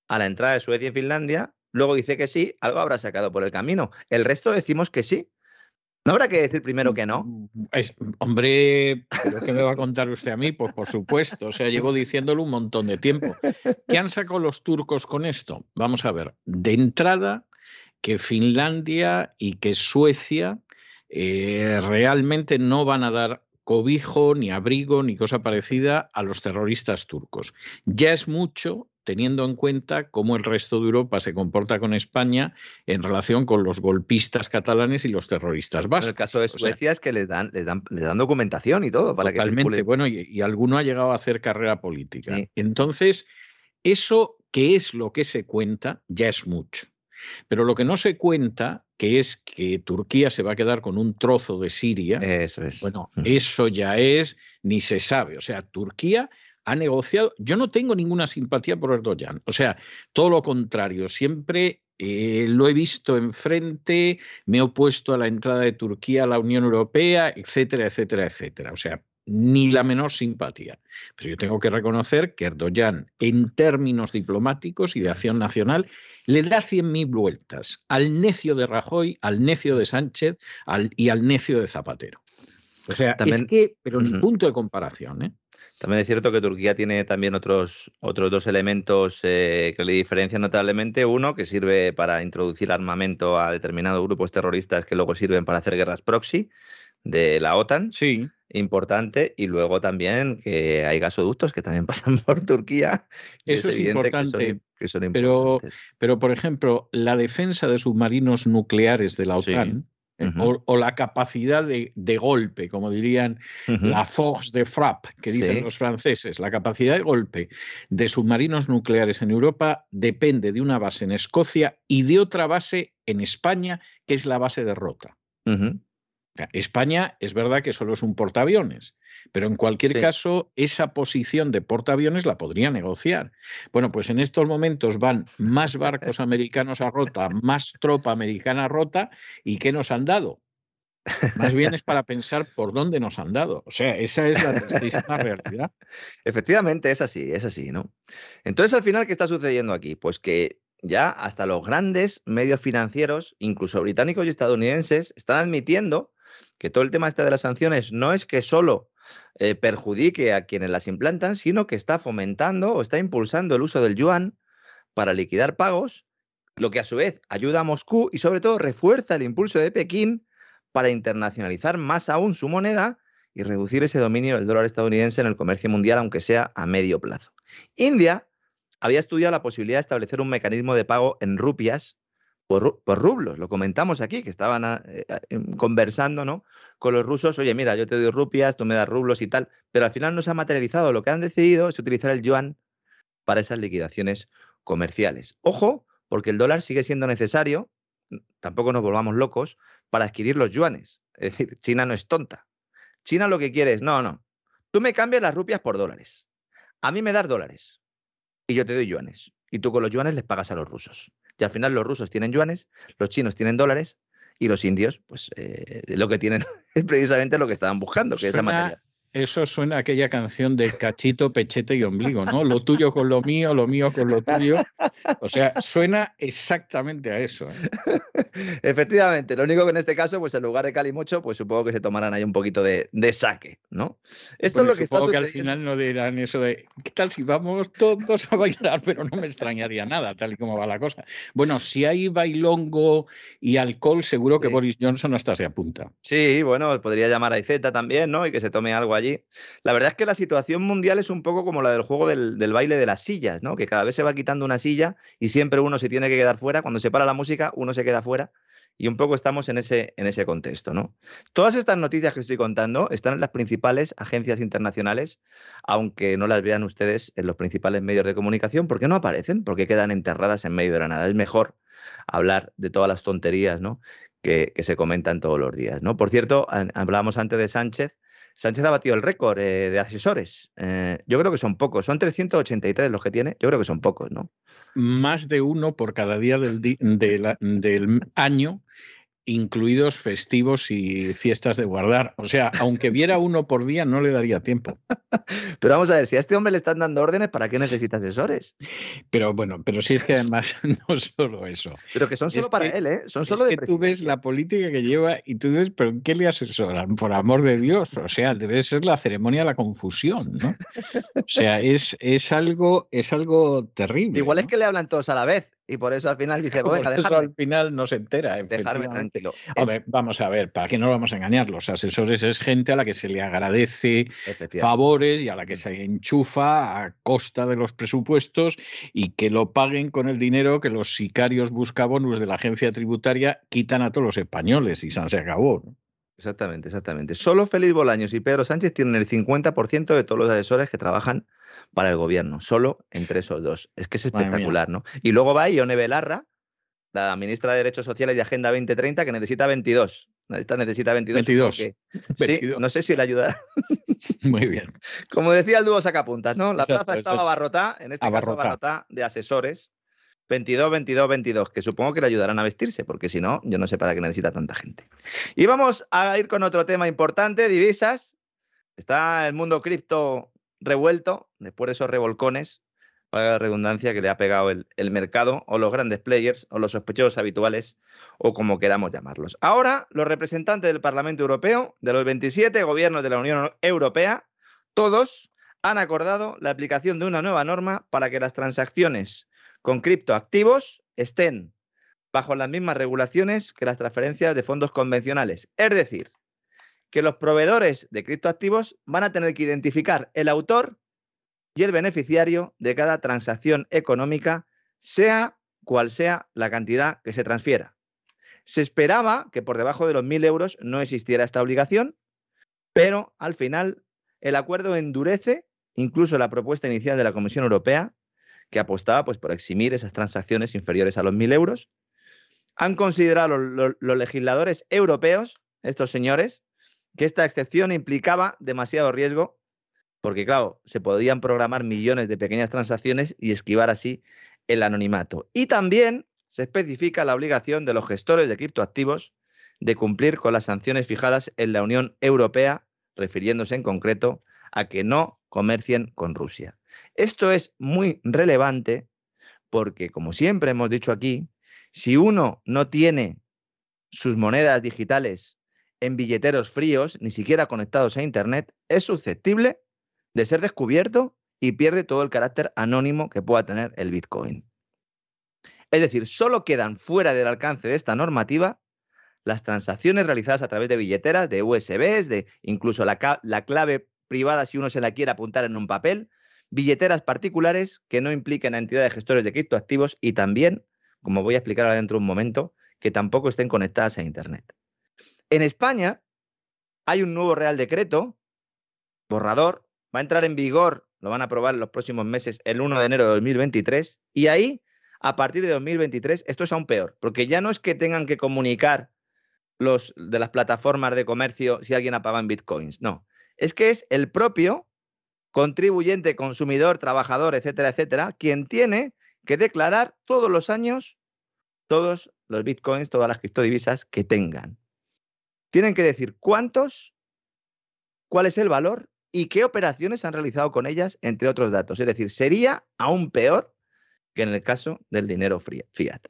a la entrada de Suecia y Finlandia, luego dice que sí, algo habrá sacado por el camino. El resto decimos que sí. ¿No habrá que decir primero que no? Es, hombre, ¿qué me va a contar usted a mí? Pues por supuesto, o sea, llevo diciéndolo un montón de tiempo. ¿Qué han sacado los turcos con esto? Vamos a ver, de entrada, que Finlandia y que Suecia eh, realmente no van a dar cobijo, ni abrigo, ni cosa parecida a los terroristas turcos. Ya es mucho teniendo en cuenta cómo el resto de Europa se comporta con España en relación con los golpistas catalanes y los terroristas vascos. el caso de Suecia es que les dan, les dan, dan, documentación y todo para totalmente, bueno, y, alguno ha llegado a hacer carrera política. Entonces, eso que es lo que se cuenta ya es mucho. Pero lo que no se cuenta, que es que Turquía se va a quedar con un trozo de Siria, eso es. Bueno, eso ya es, ni se sabe. O sea, Turquía ha negociado. Yo no tengo ninguna simpatía por Erdogan. O sea, todo lo contrario. Siempre eh, lo he visto enfrente, me he opuesto a la entrada de Turquía a la Unión Europea, etcétera, etcétera, etcétera. O sea, ni la menor simpatía. Pero yo tengo que reconocer que Erdogan, en términos diplomáticos y de acción nacional, le da cien mil vueltas al necio de Rajoy, al necio de Sánchez y al necio de Zapatero. O sea, es que, pero ni punto de comparación, ¿eh? También es cierto que Turquía tiene también otros, otros dos elementos eh, que le diferencian notablemente. Uno, que sirve para introducir armamento a determinados grupos terroristas que luego sirven para hacer guerras proxy de la OTAN. Sí. Importante. Y luego también que hay gasoductos que también pasan por Turquía. Eso es, importante. pero, pero, por ejemplo, la defensa de submarinos nucleares de la OTAN. Eh, o, la capacidad de, golpe, como dirían la force de frappe, que dicen los franceses, la capacidad de golpe de submarinos nucleares en Europa depende de una base en Escocia y de otra base en España, que es la base de Rota. España es verdad que solo es un portaaviones, pero en cualquier caso esa posición de portaaviones la podría negociar. Bueno, pues en estos momentos van más barcos americanos a rota, más tropa americana a rota, ¿y qué nos han dado? Más bien es para pensar por dónde nos han dado. O sea, esa es la tristísima realidad. Efectivamente, es así, es así, ¿no? Entonces, al final, ¿qué está sucediendo aquí? Pues que ya hasta los grandes medios financieros, incluso británicos y estadounidenses, están admitiendo que todo el tema este de las sanciones no es que solo eh, perjudique a quienes las implantan, sino que está fomentando o está impulsando el uso del yuan para liquidar pagos, lo que a su vez ayuda a Moscú y sobre todo refuerza el impulso de Pekín para internacionalizar más aún su moneda y reducir ese dominio del dólar estadounidense en el comercio mundial, aunque sea a medio plazo. India había estudiado la posibilidad de establecer un mecanismo de pago en rupias por, rublos. Lo comentamos aquí, que estaban ah, eh, ah, em, conversando ¿no? con los rusos, oye, mira, yo te doy rupias, tú me das rublos y tal, pero al final no se ha materializado. Lo que han decidido es utilizar el yuan para esas liquidaciones comerciales. Ojo, porque el dólar sigue siendo necesario, tampoco nos volvamos locos, para adquirir los yuanes. Es decir, China no es tonta. China lo que quiere es, no, no, tú me cambias las rupias por dólares. A mí me das dólares y yo te doy yuanes. Y tú con los yuanes les pagas a los rusos. Y al final los rusos tienen yuanes, los chinos tienen dólares y los indios, pues eh, lo que tienen es precisamente lo que estaban buscando, que es esa materia. Eso suena a aquella canción de cachito, pechete y ombligo, ¿no? Lo tuyo con lo mío, lo mío con lo tuyo. O sea, suena exactamente a eso. ¿eh? Efectivamente, lo único que en este caso, pues en lugar de calimocho, pues supongo que se tomarán ahí un poquito de, saque, ¿no? Esto es lo que supongo que al final no dirán eso de, ¿qué tal si vamos todos a bailar? Pero no me extrañaría nada, tal y como va la cosa. Bueno, si hay bailongo y alcohol, seguro que Boris Johnson hasta se apunta. Sí, bueno, podría llamar a Izeta también, ¿no? Y que se tome algo allí. La verdad es que la situación mundial es un poco como la del juego del, baile de las sillas, ¿no? Que cada vez se va quitando una silla y siempre uno se tiene que quedar fuera. Cuando se para la música, uno se queda fuera. Y un poco estamos en ese, en ese contexto, ¿no? Todas estas noticias que estoy contando están en las principales agencias internacionales, aunque no las vean ustedes en los principales medios de comunicación. ¿Por qué no aparecen? Porque quedan enterradas en medio de la nada. Es mejor hablar de todas las tonterías, que, se comentan todos los días. ¿no? Por cierto, hablábamos antes de Sánchez Sánchez ha batido el récord eh, de asesores. Eh, yo creo que son pocos. Son 383 los que tiene. Yo creo que son pocos, ¿no? Más de uno por cada día del, del año incluidos festivos y fiestas de guardar. O sea, aunque viera uno por día, no le daría tiempo. Pero vamos a ver, si a este hombre le están dando órdenes, ¿para qué necesita asesores? Pero bueno, pero sí es que además no solo eso. Pero que son solo para él, ¿eh? Son solo es que tú ves la política que lleva y tú dices, ¿pero qué le asesoran? Por amor de Dios. O sea, debe ser la ceremonia de la confusión, ¿no? O sea, es, es, algo, es algo terrible. Igual es que le hablan todos a la vez y por eso al final dice, bueno, venga, eso al final no se entera. Dejarme tranquilo. vamos a ver, ¿para qué no vamos a engañar? Los asesores es gente a la que se le agradece favores y a la que se enchufa a costa de los presupuestos y que lo paguen con el dinero que los sicarios buscabonus de la agencia tributaria quitan a todos los españoles y se acabó. Exactamente, exactamente. Solo Félix Bolaños y Pedro Sánchez tienen el 50% de todos los asesores que trabajan para el gobierno, solo entre esos dos. Es que es espectacular, ¿no? Y luego va Ione Belarra, la ministra de Derechos Sociales y Agenda 2030, que necesita 22. Esta necesita 22. 22. Sí, no sé si le ayudará. Muy bien. Como decía el dúo Sacapuntas, ¿no? La plaza estaba abarrotada, en este caso abarrotada de asesores. 22, 22, 22, que supongo que le ayudarán a vestirse, porque si no, yo no sé para qué necesita tanta gente. Y vamos a ir con otro tema importante, divisas. Está el mundo cripto revuelto después de esos revolcones, para la redundancia, que le ha pegado el, mercado, o los grandes players, o los sospechosos habituales, o como queramos llamarlos. Ahora, los representantes del Parlamento Europeo, de los 27 gobiernos de la Unión Europea, todos han acordado la aplicación de una nueva norma para que las transacciones con criptoactivos estén bajo las mismas regulaciones que las transferencias de fondos convencionales. Es decir, que los proveedores de criptoactivos van a tener que identificar el autor y el beneficiario de cada transacción económica, sea cual sea la cantidad que se transfiera. Se esperaba que por debajo de los 1.000 euros no existiera esta obligación, pero al final el acuerdo endurece incluso la propuesta inicial de la Comisión Europea, que apostaba pues, por eximir esas transacciones inferiores a los 1.000 euros. Han considerado los legisladores europeos, estos señores, que esta excepción implicaba demasiado riesgo, porque claro, se podían programar millones de pequeñas transacciones y esquivar así el anonimato. Y también se especifica la obligación de los gestores de criptoactivos de cumplir con las sanciones fijadas en la Unión Europea, refiriéndose en concreto a que no comercien con Rusia. Esto es muy relevante porque, como siempre hemos dicho aquí, si uno no tiene sus monedas digitales en billeteros fríos, ni siquiera conectados a Internet, es susceptible de ser descubierto y pierde todo el carácter anónimo que pueda tener el Bitcoin. Es decir, solo quedan fuera del alcance de esta normativa las transacciones realizadas a través de billeteras, de USBs, de incluso la, la clave privada si uno se la quiere apuntar en un papel, billeteras particulares que no impliquen a entidades de gestores de criptoactivos y también, como voy a explicar ahora dentro de un momento, que tampoco estén conectadas a Internet. En España hay un nuevo Real Decreto, borrador, va a entrar en vigor, lo van a aprobar en los próximos meses, el 1 de enero de 2023, y ahí, a partir de 2023, esto es aún peor, porque ya no es que tengan que comunicar los de las plataformas de comercio si alguien ha pagado en bitcoins, no, es que es el propio contribuyente, consumidor, trabajador, etcétera, etcétera, quien tiene que declarar todos los años todos los bitcoins, todas las criptodivisas que tengan tienen que decir cuántos, cuál es el valor y qué operaciones han realizado con ellas, entre otros datos. Es decir, sería aún peor que en el caso del dinero fiat.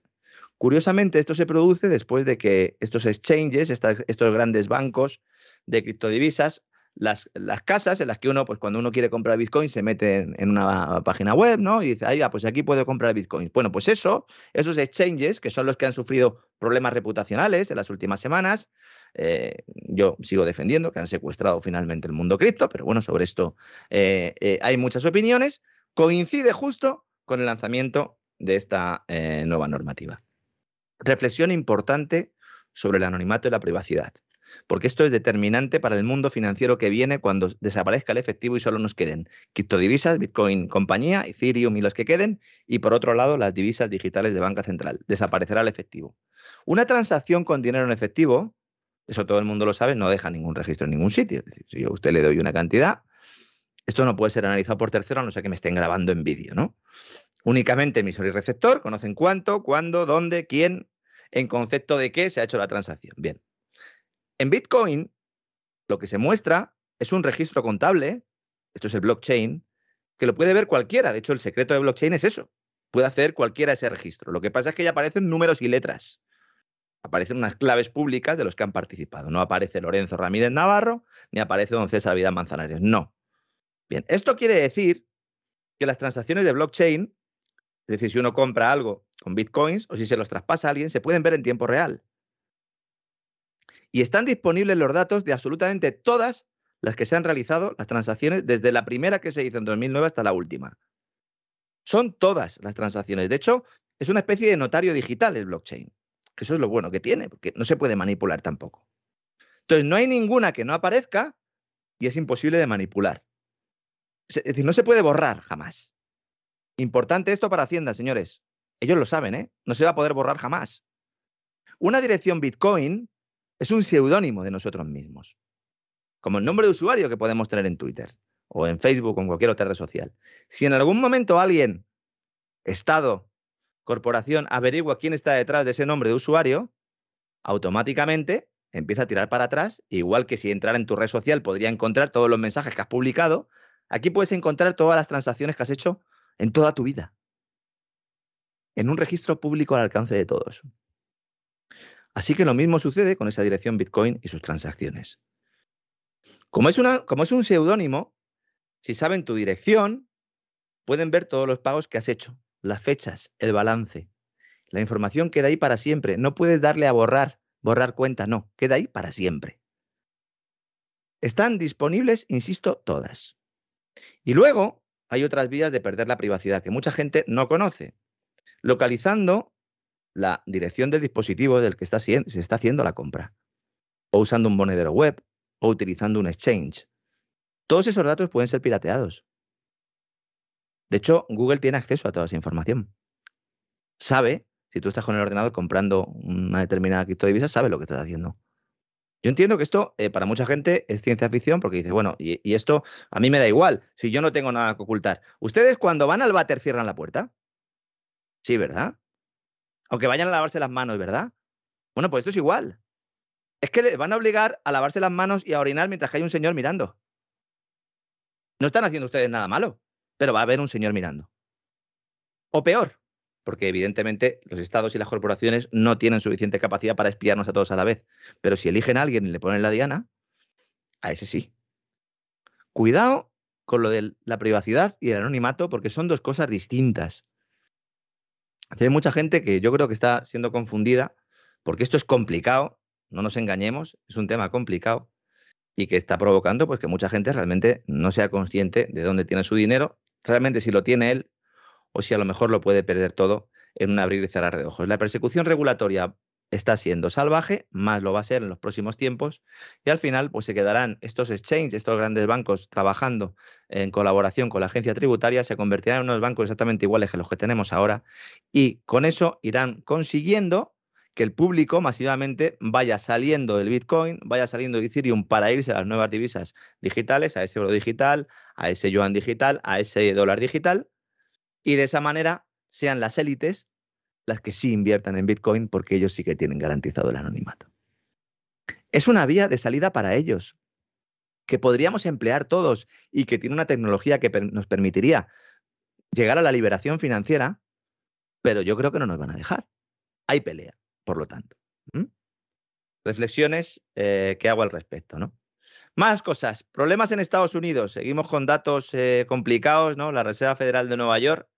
Curiosamente, esto se produce después de que estos exchanges, estos grandes bancos de criptodivisas, las, las, casas en las que uno, pues cuando uno quiere comprar Bitcoin, se mete en, una página web, ¿no? Y dice, ah, pues aquí puedo comprar Bitcoin. Bueno, pues eso, esos exchanges, que son los que han sufrido problemas reputacionales en las últimas semanas, eh, yo sigo defendiendo que han secuestrado finalmente el mundo cripto, pero bueno, sobre esto eh, eh, hay muchas opiniones. Coincide justo con el lanzamiento de esta nueva normativa. Reflexión importante sobre el anonimato y la privacidad, porque esto es determinante para el mundo financiero que viene cuando desaparezca el efectivo y solo nos queden criptodivisas, Bitcoin compañía, Ethereum y los que queden, y por otro lado las divisas digitales de banca central. Desaparecerá el efectivo. Una transacción con dinero en efectivo eso todo el mundo lo sabe, no deja ningún registro en ningún sitio. Es decir, si yo a usted le doy una cantidad, esto no puede ser analizado por tercero a no ser que me estén grabando en vídeo, ¿no? Únicamente emisor y receptor conocen cuánto, cuándo, dónde, quién, en concepto de qué se ha hecho la transacción. Bien. En Bitcoin, lo que se muestra es un registro contable, esto es el blockchain, que lo puede ver cualquiera. De hecho, el secreto de blockchain es eso. Puede hacer cualquiera ese registro. Lo que pasa es que ya aparecen números y letras aparecen unas claves públicas de los que han participado. No aparece Lorenzo Ramírez Navarro ni aparece don César Vidal Manzanares. No. Bien, esto quiere decir que las transacciones de blockchain, es decir, si uno compra algo con bitcoins o si se los traspasa a alguien, se pueden ver en tiempo real. Y están disponibles los datos de absolutamente todas las que se han realizado, las transacciones, desde la primera que se hizo en 2009 hasta la última. Son todas las transacciones. De hecho, es una especie de notario digital el blockchain. Que eso es lo bueno que tiene, porque no se puede manipular tampoco. Entonces, no hay ninguna que no aparezca y es imposible de manipular. Es decir, no se puede borrar jamás. Importante esto para Hacienda, señores. Ellos lo saben, ¿eh? No se va a poder borrar jamás. Una dirección Bitcoin es un seudónimo de nosotros mismos, como el nombre de usuario que podemos tener en Twitter o en Facebook o en cualquier otra red social. Si en algún momento alguien, Estado, corporación, averigua quién está detrás de ese nombre de usuario, automáticamente empieza a tirar para atrás, igual que si entrara en tu red social podría encontrar todos los mensajes que has publicado, aquí puedes encontrar todas las transacciones que has hecho en toda tu vida, en un registro público al alcance de todos. Así que lo mismo sucede con esa dirección Bitcoin y sus transacciones. Como es, una, como es un seudónimo, si saben tu dirección, pueden ver todos los pagos que has hecho, las fechas, el balance. La información queda ahí para siempre. No puedes darle a borrar, borrar cuenta, no, queda ahí para siempre. Están disponibles, insisto, todas. Y luego hay otras vías de perder la privacidad que mucha gente no conoce. Localizando la dirección del dispositivo del que se está haciendo la compra, o usando un monedero web, o utilizando un exchange. Todos esos datos pueden ser pirateados. De hecho, Google tiene acceso a toda esa información. Sabe, si tú estás con el ordenador comprando una determinada criptodivisa, sabe lo que estás haciendo. Yo entiendo que esto eh, para mucha gente es ciencia ficción porque dice, bueno, y, esto a mí me da igual, si yo no tengo nada que ocultar. ¿Ustedes cuando van al váter cierran la puerta? Sí, ¿verdad? Aunque vayan a lavarse las manos, ¿verdad? Bueno, pues esto es igual. Es que le van a obligar a lavarse las manos y a orinar mientras que hay un señor mirando. No están haciendo ustedes nada malo, pero va a haber un señor mirando. O peor, porque evidentemente los estados y las corporaciones no tienen suficiente capacidad para espiarnos a todos a la vez. Pero si eligen a alguien y le ponen la diana, a ese sí. Cuidado con lo de la privacidad y el anonimato, porque son dos cosas distintas. Hay mucha gente que yo creo que está siendo confundida porque esto es complicado, no nos engañemos, es un tema complicado y que está provocando pues que mucha gente realmente no sea consciente de dónde tiene su dinero, realmente si lo tiene él o si a lo mejor lo puede perder todo en un abrir y cerrar de ojos. La persecución regulatoria está siendo salvaje, más lo va a ser en los próximos tiempos, y al final pues se quedarán estos exchanges, estos grandes bancos trabajando en colaboración con la agencia tributaria, se convertirán en unos bancos exactamente iguales que los que tenemos ahora, y con eso irán consiguiendo que el público masivamente vaya saliendo del Bitcoin, vaya saliendo de Ethereum para irse a las nuevas divisas digitales, a ese euro digital, a ese yuan digital, a ese dólar digital, y de esa manera sean las élites las que sí inviertan en Bitcoin porque ellos sí que tienen garantizado el anonimato. Es una vía de salida para ellos que podríamos emplear todos y que tiene una tecnología que nos permitiría llegar a la liberación financiera, pero yo creo que no nos van a dejar. Hay pelea, por lo tanto. Reflexiones eh, que hago al respecto, ¿no? Más cosas. Problemas en Estados Unidos. Seguimos con datos eh, complicados, ¿no? La Reserva Federal de Nueva York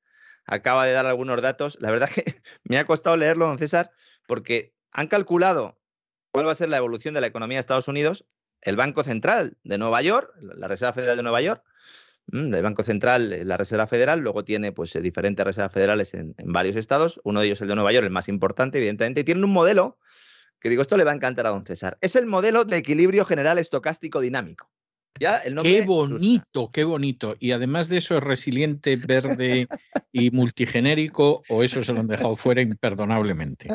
acaba de dar algunos datos. La verdad que me ha costado leerlo, don César, porque han calculado cuál va a ser la evolución de la economía de Estados Unidos. El Banco Central de Nueva York, la Reserva Federal de Nueva York, mm, el Banco Central, la Reserva Federal, luego tiene pues diferentes reservas federales en, en, varios estados, uno de ellos el de Nueva York, el más importante, evidentemente, y tienen un modelo que digo, esto le va a encantar a don César. Es el modelo de equilibrio general estocástico dinámico qué bonito, qué bonito. Y además de eso es resiliente, verde y multigenérico, o eso se lo han dejado fuera imperdonablemente.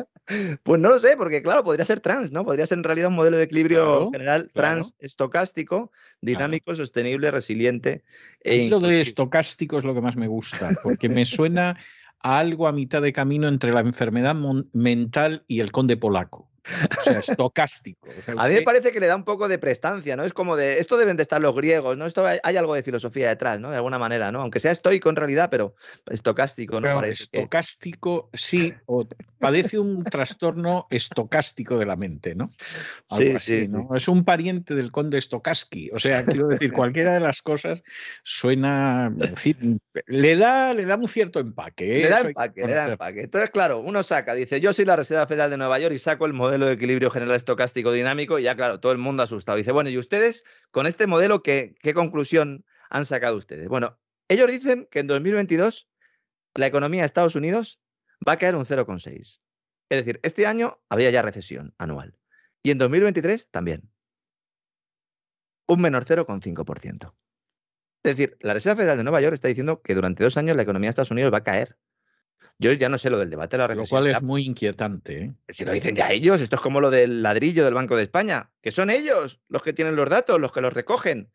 Pues no lo sé, porque claro, podría ser trans, ¿no? Podría ser en realidad un modelo de equilibrio general trans estocástico, dinámico, sostenible, resiliente. E lo de estocástico es lo que más me gusta, porque me suena a algo a mitad de camino entre la enfermedad mental y el conde polaco. O sea, estocástico. a mí me parece que le da un poco de prestancia, ¿no? Es como de, esto deben de estar los griegos, ¿no? Esto hay, algo de filosofía detrás, ¿no? De alguna manera, ¿no? Aunque sea estoico en realidad, pero estocástico, ¿no? estocástico, sí, o padece un trastorno estocástico de la mente, ¿no? sí, sí, ¿no? Es un pariente del conde Stokowski. O sea, quiero decir, cualquiera de las cosas suena, en fin, le da, le da un cierto empaque. ¿eh? Le da empaque, le da empaque. Entonces, claro, uno saca, dice, yo soy la Reserva Federal de Nueva York y saco el modelo de equilibrio general estocástico dinámico y ya, claro, todo el mundo asustado. Dice, bueno, ¿y ustedes con este modelo qué, qué conclusión han sacado ustedes? Bueno, ellos dicen que en 2022 la economía de Estados Unidos va a caer un 0,6. Es decir, este año había ya recesión anual. Y en 2023 también. Un menor 0,5%. Es decir, la Reserva Federal de Nueva York está diciendo que durante dos años la economía de Estados Unidos va a caer. Yo ya no sé lo del debate de la recesión. Lo cual es muy inquietante. ¿eh? Si lo dicen ya ellos, esto es como lo del ladrillo del Banco de España, que son ellos los que tienen los datos, los que los recogen.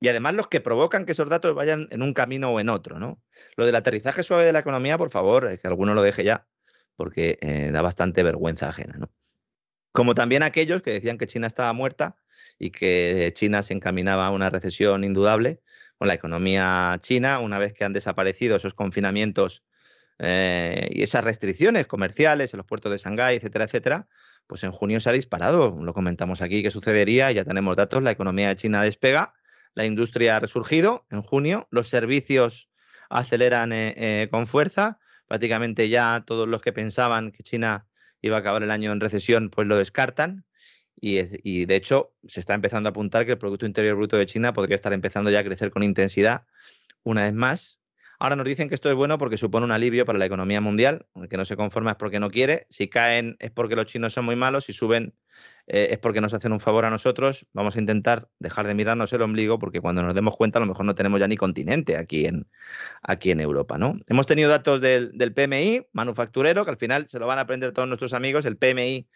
Y además los que provocan que esos datos vayan en un camino o en otro, ¿no? Lo del aterrizaje suave de la economía, por favor, que alguno lo deje ya, porque eh, da bastante vergüenza ajena, ¿no? Como también aquellos que decían que China estaba muerta y que China se encaminaba a una recesión indudable, con la economía china, una vez que han desaparecido esos confinamientos eh, y esas restricciones comerciales en los puertos de Shanghái, etcétera, etcétera, pues en junio se ha disparado. Lo comentamos aquí que sucedería, ya tenemos datos, la economía de China despega, la industria ha resurgido en junio, los servicios aceleran eh, eh, con fuerza, prácticamente ya todos los que pensaban que China iba a acabar el año en recesión, pues lo descartan. Y, y, de hecho se está empezando a apuntar que el Producto Interior Bruto de China podría estar empezando ya a crecer con intensidad una vez más. Ahora nos dicen que esto es bueno porque supone un alivio para la economía mundial. El que no se conforma es porque no quiere. Si caen es porque los chinos son muy malos. Si suben eh, es porque nos hacen un favor a nosotros. Vamos a intentar dejar de mirarnos el ombligo porque cuando nos demos cuenta a lo mejor no tenemos ya ni continente aquí en, aquí en Europa. ¿no? Hemos tenido datos del, PMI manufacturero que al final se lo van a aprender todos nuestros amigos. El PMI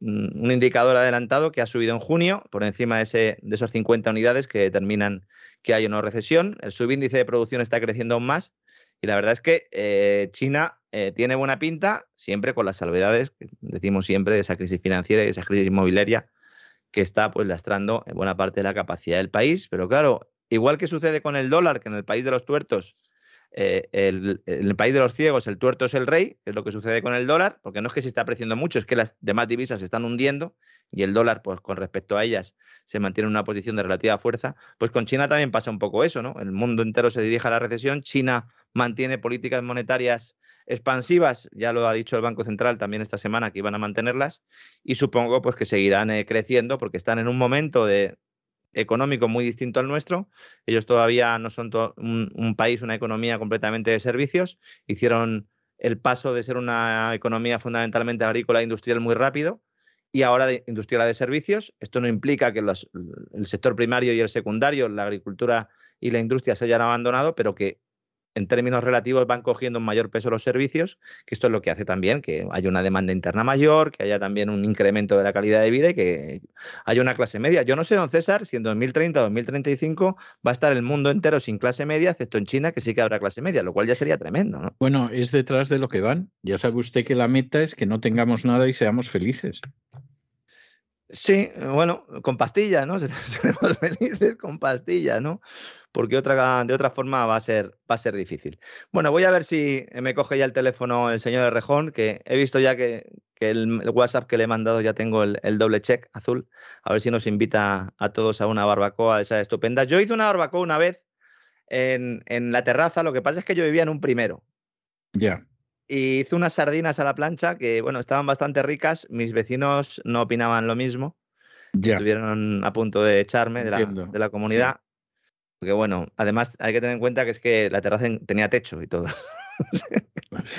un indicador adelantado que ha subido en junio por encima de, ese, de esos 50 unidades que determinan que hay una recesión, el subíndice de producción está creciendo aún más y la verdad es que eh, China eh, tiene buena pinta, siempre con las salvedades, decimos siempre, de esa crisis financiera y esa crisis inmobiliaria que está pues lastrando buena parte de la capacidad del país. Pero claro, igual que sucede con el dólar, que en el país de los tuertos, eh, el, país de los ciegos, el tuerto es el rey, que es lo que sucede con el dólar, porque no es que se está apreciando mucho, es que las demás divisas se están hundiendo y el dólar, pues con respecto a ellas, se mantiene en una posición de relativa fuerza, pues con China también pasa un poco eso, ¿no? El mundo entero se dirige a la recesión, China mantiene políticas monetarias expansivas, ya lo ha dicho el Banco Central también esta semana que iban a mantenerlas y supongo pues que seguirán eh, creciendo porque están en un momento de económico muy distinto al nuestro. Ellos todavía no son un, país, una economía completamente de servicios. Hicieron el paso de ser una economía fundamentalmente agrícola e industrial muy rápido y ahora industrial de servicios. Esto no implica que el sector primario y el secundario, la agricultura y la industria se hayan abandonado, pero que en términos relativos van cogiendo un mayor peso los servicios, que esto es lo que hace también que haya una demanda interna mayor, que haya también un incremento de la calidad de vida y que haya una clase media. Yo no sé, don César, si en 2030 o 2035 va a estar el mundo entero sin clase media, excepto en China, que sí que habrá clase media, lo cual ya sería tremendo. ¿no? Bueno, es detrás de lo que van. Ya sabe usted que la meta es que no tengamos nada y seamos felices. Sí, bueno, con pastillas, ¿no? Seremos felices con pastillas, ¿no? Porque otra, de otra forma va a, ser, va a ser difícil. Bueno, voy a ver si me coge ya el teléfono el señor de Rejón, que he visto ya que, el, WhatsApp que le he mandado ya tengo el, doble check azul. A ver si nos invita a todos a una barbacoa de esa estupenda. Yo hice una barbacoa una vez en, en la terraza, lo que pasa es que yo vivía en un primero. Ya y hice unas sardinas a la plancha que, bueno, estaban bastante ricas. Mis vecinos no opinaban lo mismo. Ya. Estuvieron a punto de echarme de la, de la, comunidad. Porque, bueno, además hay que tener en cuenta que es que la terraza tenía techo y todo.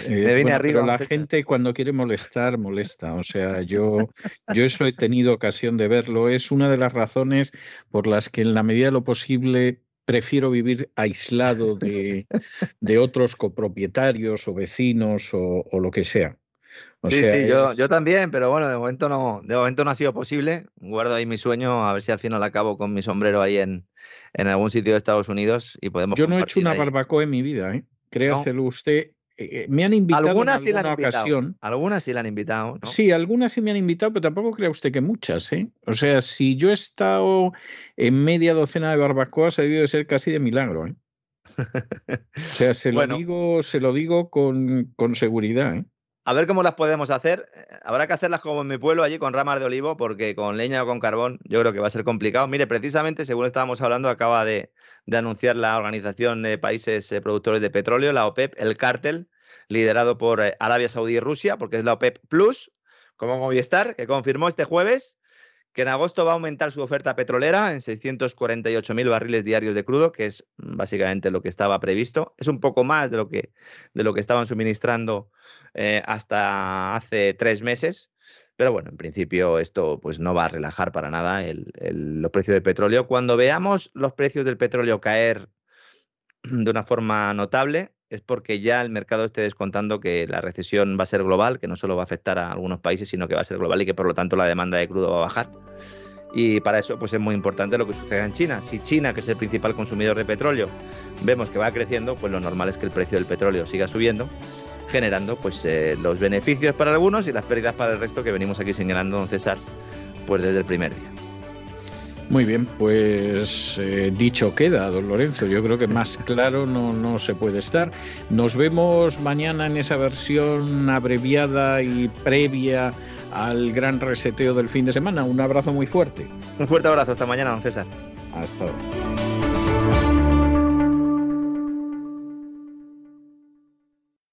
Me vine arriba. Pero la gente cuando quiere molestar, molesta. O sea, yo, yo eso he tenido ocasión de verlo. Es una de las razones por las que en la medida de lo posible prefiero vivir aislado de, otros copropietarios o vecinos o, lo que sea. Sí, sí, yo, yo, también, pero bueno, de momento no, de momento no ha sido posible. Guardo ahí mi sueño, a ver si al final acabo con mi sombrero ahí en, en algún sitio de Estados Unidos y podemos. Yo no he hecho una barbacoa en mi vida, ¿eh? Créaselo usted. eh, me han invitado algunas en alguna sí ocasión. Algunas sí la han invitado. ¿no? Sí, algunas sí me han invitado, pero tampoco crea usted que muchas. ¿eh? O sea, si yo he estado en media docena de barbacoas, ha debido de ser casi de milagro. ¿eh? o sea, se lo digo, se lo digo con, con seguridad. ¿eh? A ver cómo las podemos hacer. Eh, habrá que hacerlas como en mi pueblo, allí con ramas de olivo, porque con leña o con carbón yo creo que va a ser complicado. Mire, precisamente, según estábamos hablando, acaba de, anunciar la Organización de Países eh, Productores de Petróleo, la OPEP, el cártel, liderado por eh, Arabia Saudí y Rusia, porque es la OPEP Plus, como Movistar, que confirmó este jueves que en agosto va a aumentar su oferta petrolera en 648.000 barriles diarios de crudo, que es básicamente lo que estaba previsto. Es un poco más de lo que, de lo que estaban suministrando eh, hasta hace tres meses. Pero bueno, en principio esto pues no va a relajar para nada los precios del petróleo. Cuando veamos los precios del petróleo caer de una forma notable, es porque ya el mercado esté descontando que la recesión va a ser global, que no solo va a afectar a algunos países, sino que va a ser global y que por lo tanto la demanda de crudo va a bajar. Y para eso pues es muy importante lo que suceda en China. Si China, que es el principal consumidor de petróleo, vemos que va creciendo, pues lo normal es que el precio del petróleo siga subiendo, generando pues eh, los beneficios para algunos y las pérdidas para el resto que venimos aquí señalando, don César, pues desde el primer día. Muy bien, pues eh, dicho queda, don Lorenzo. Yo creo que más claro no, no se puede estar. Nos vemos mañana en esa versión abreviada y previa al gran reseteo del fin de semana. Un abrazo muy fuerte. Un fuerte abrazo. Hasta mañana, don César. Hasta.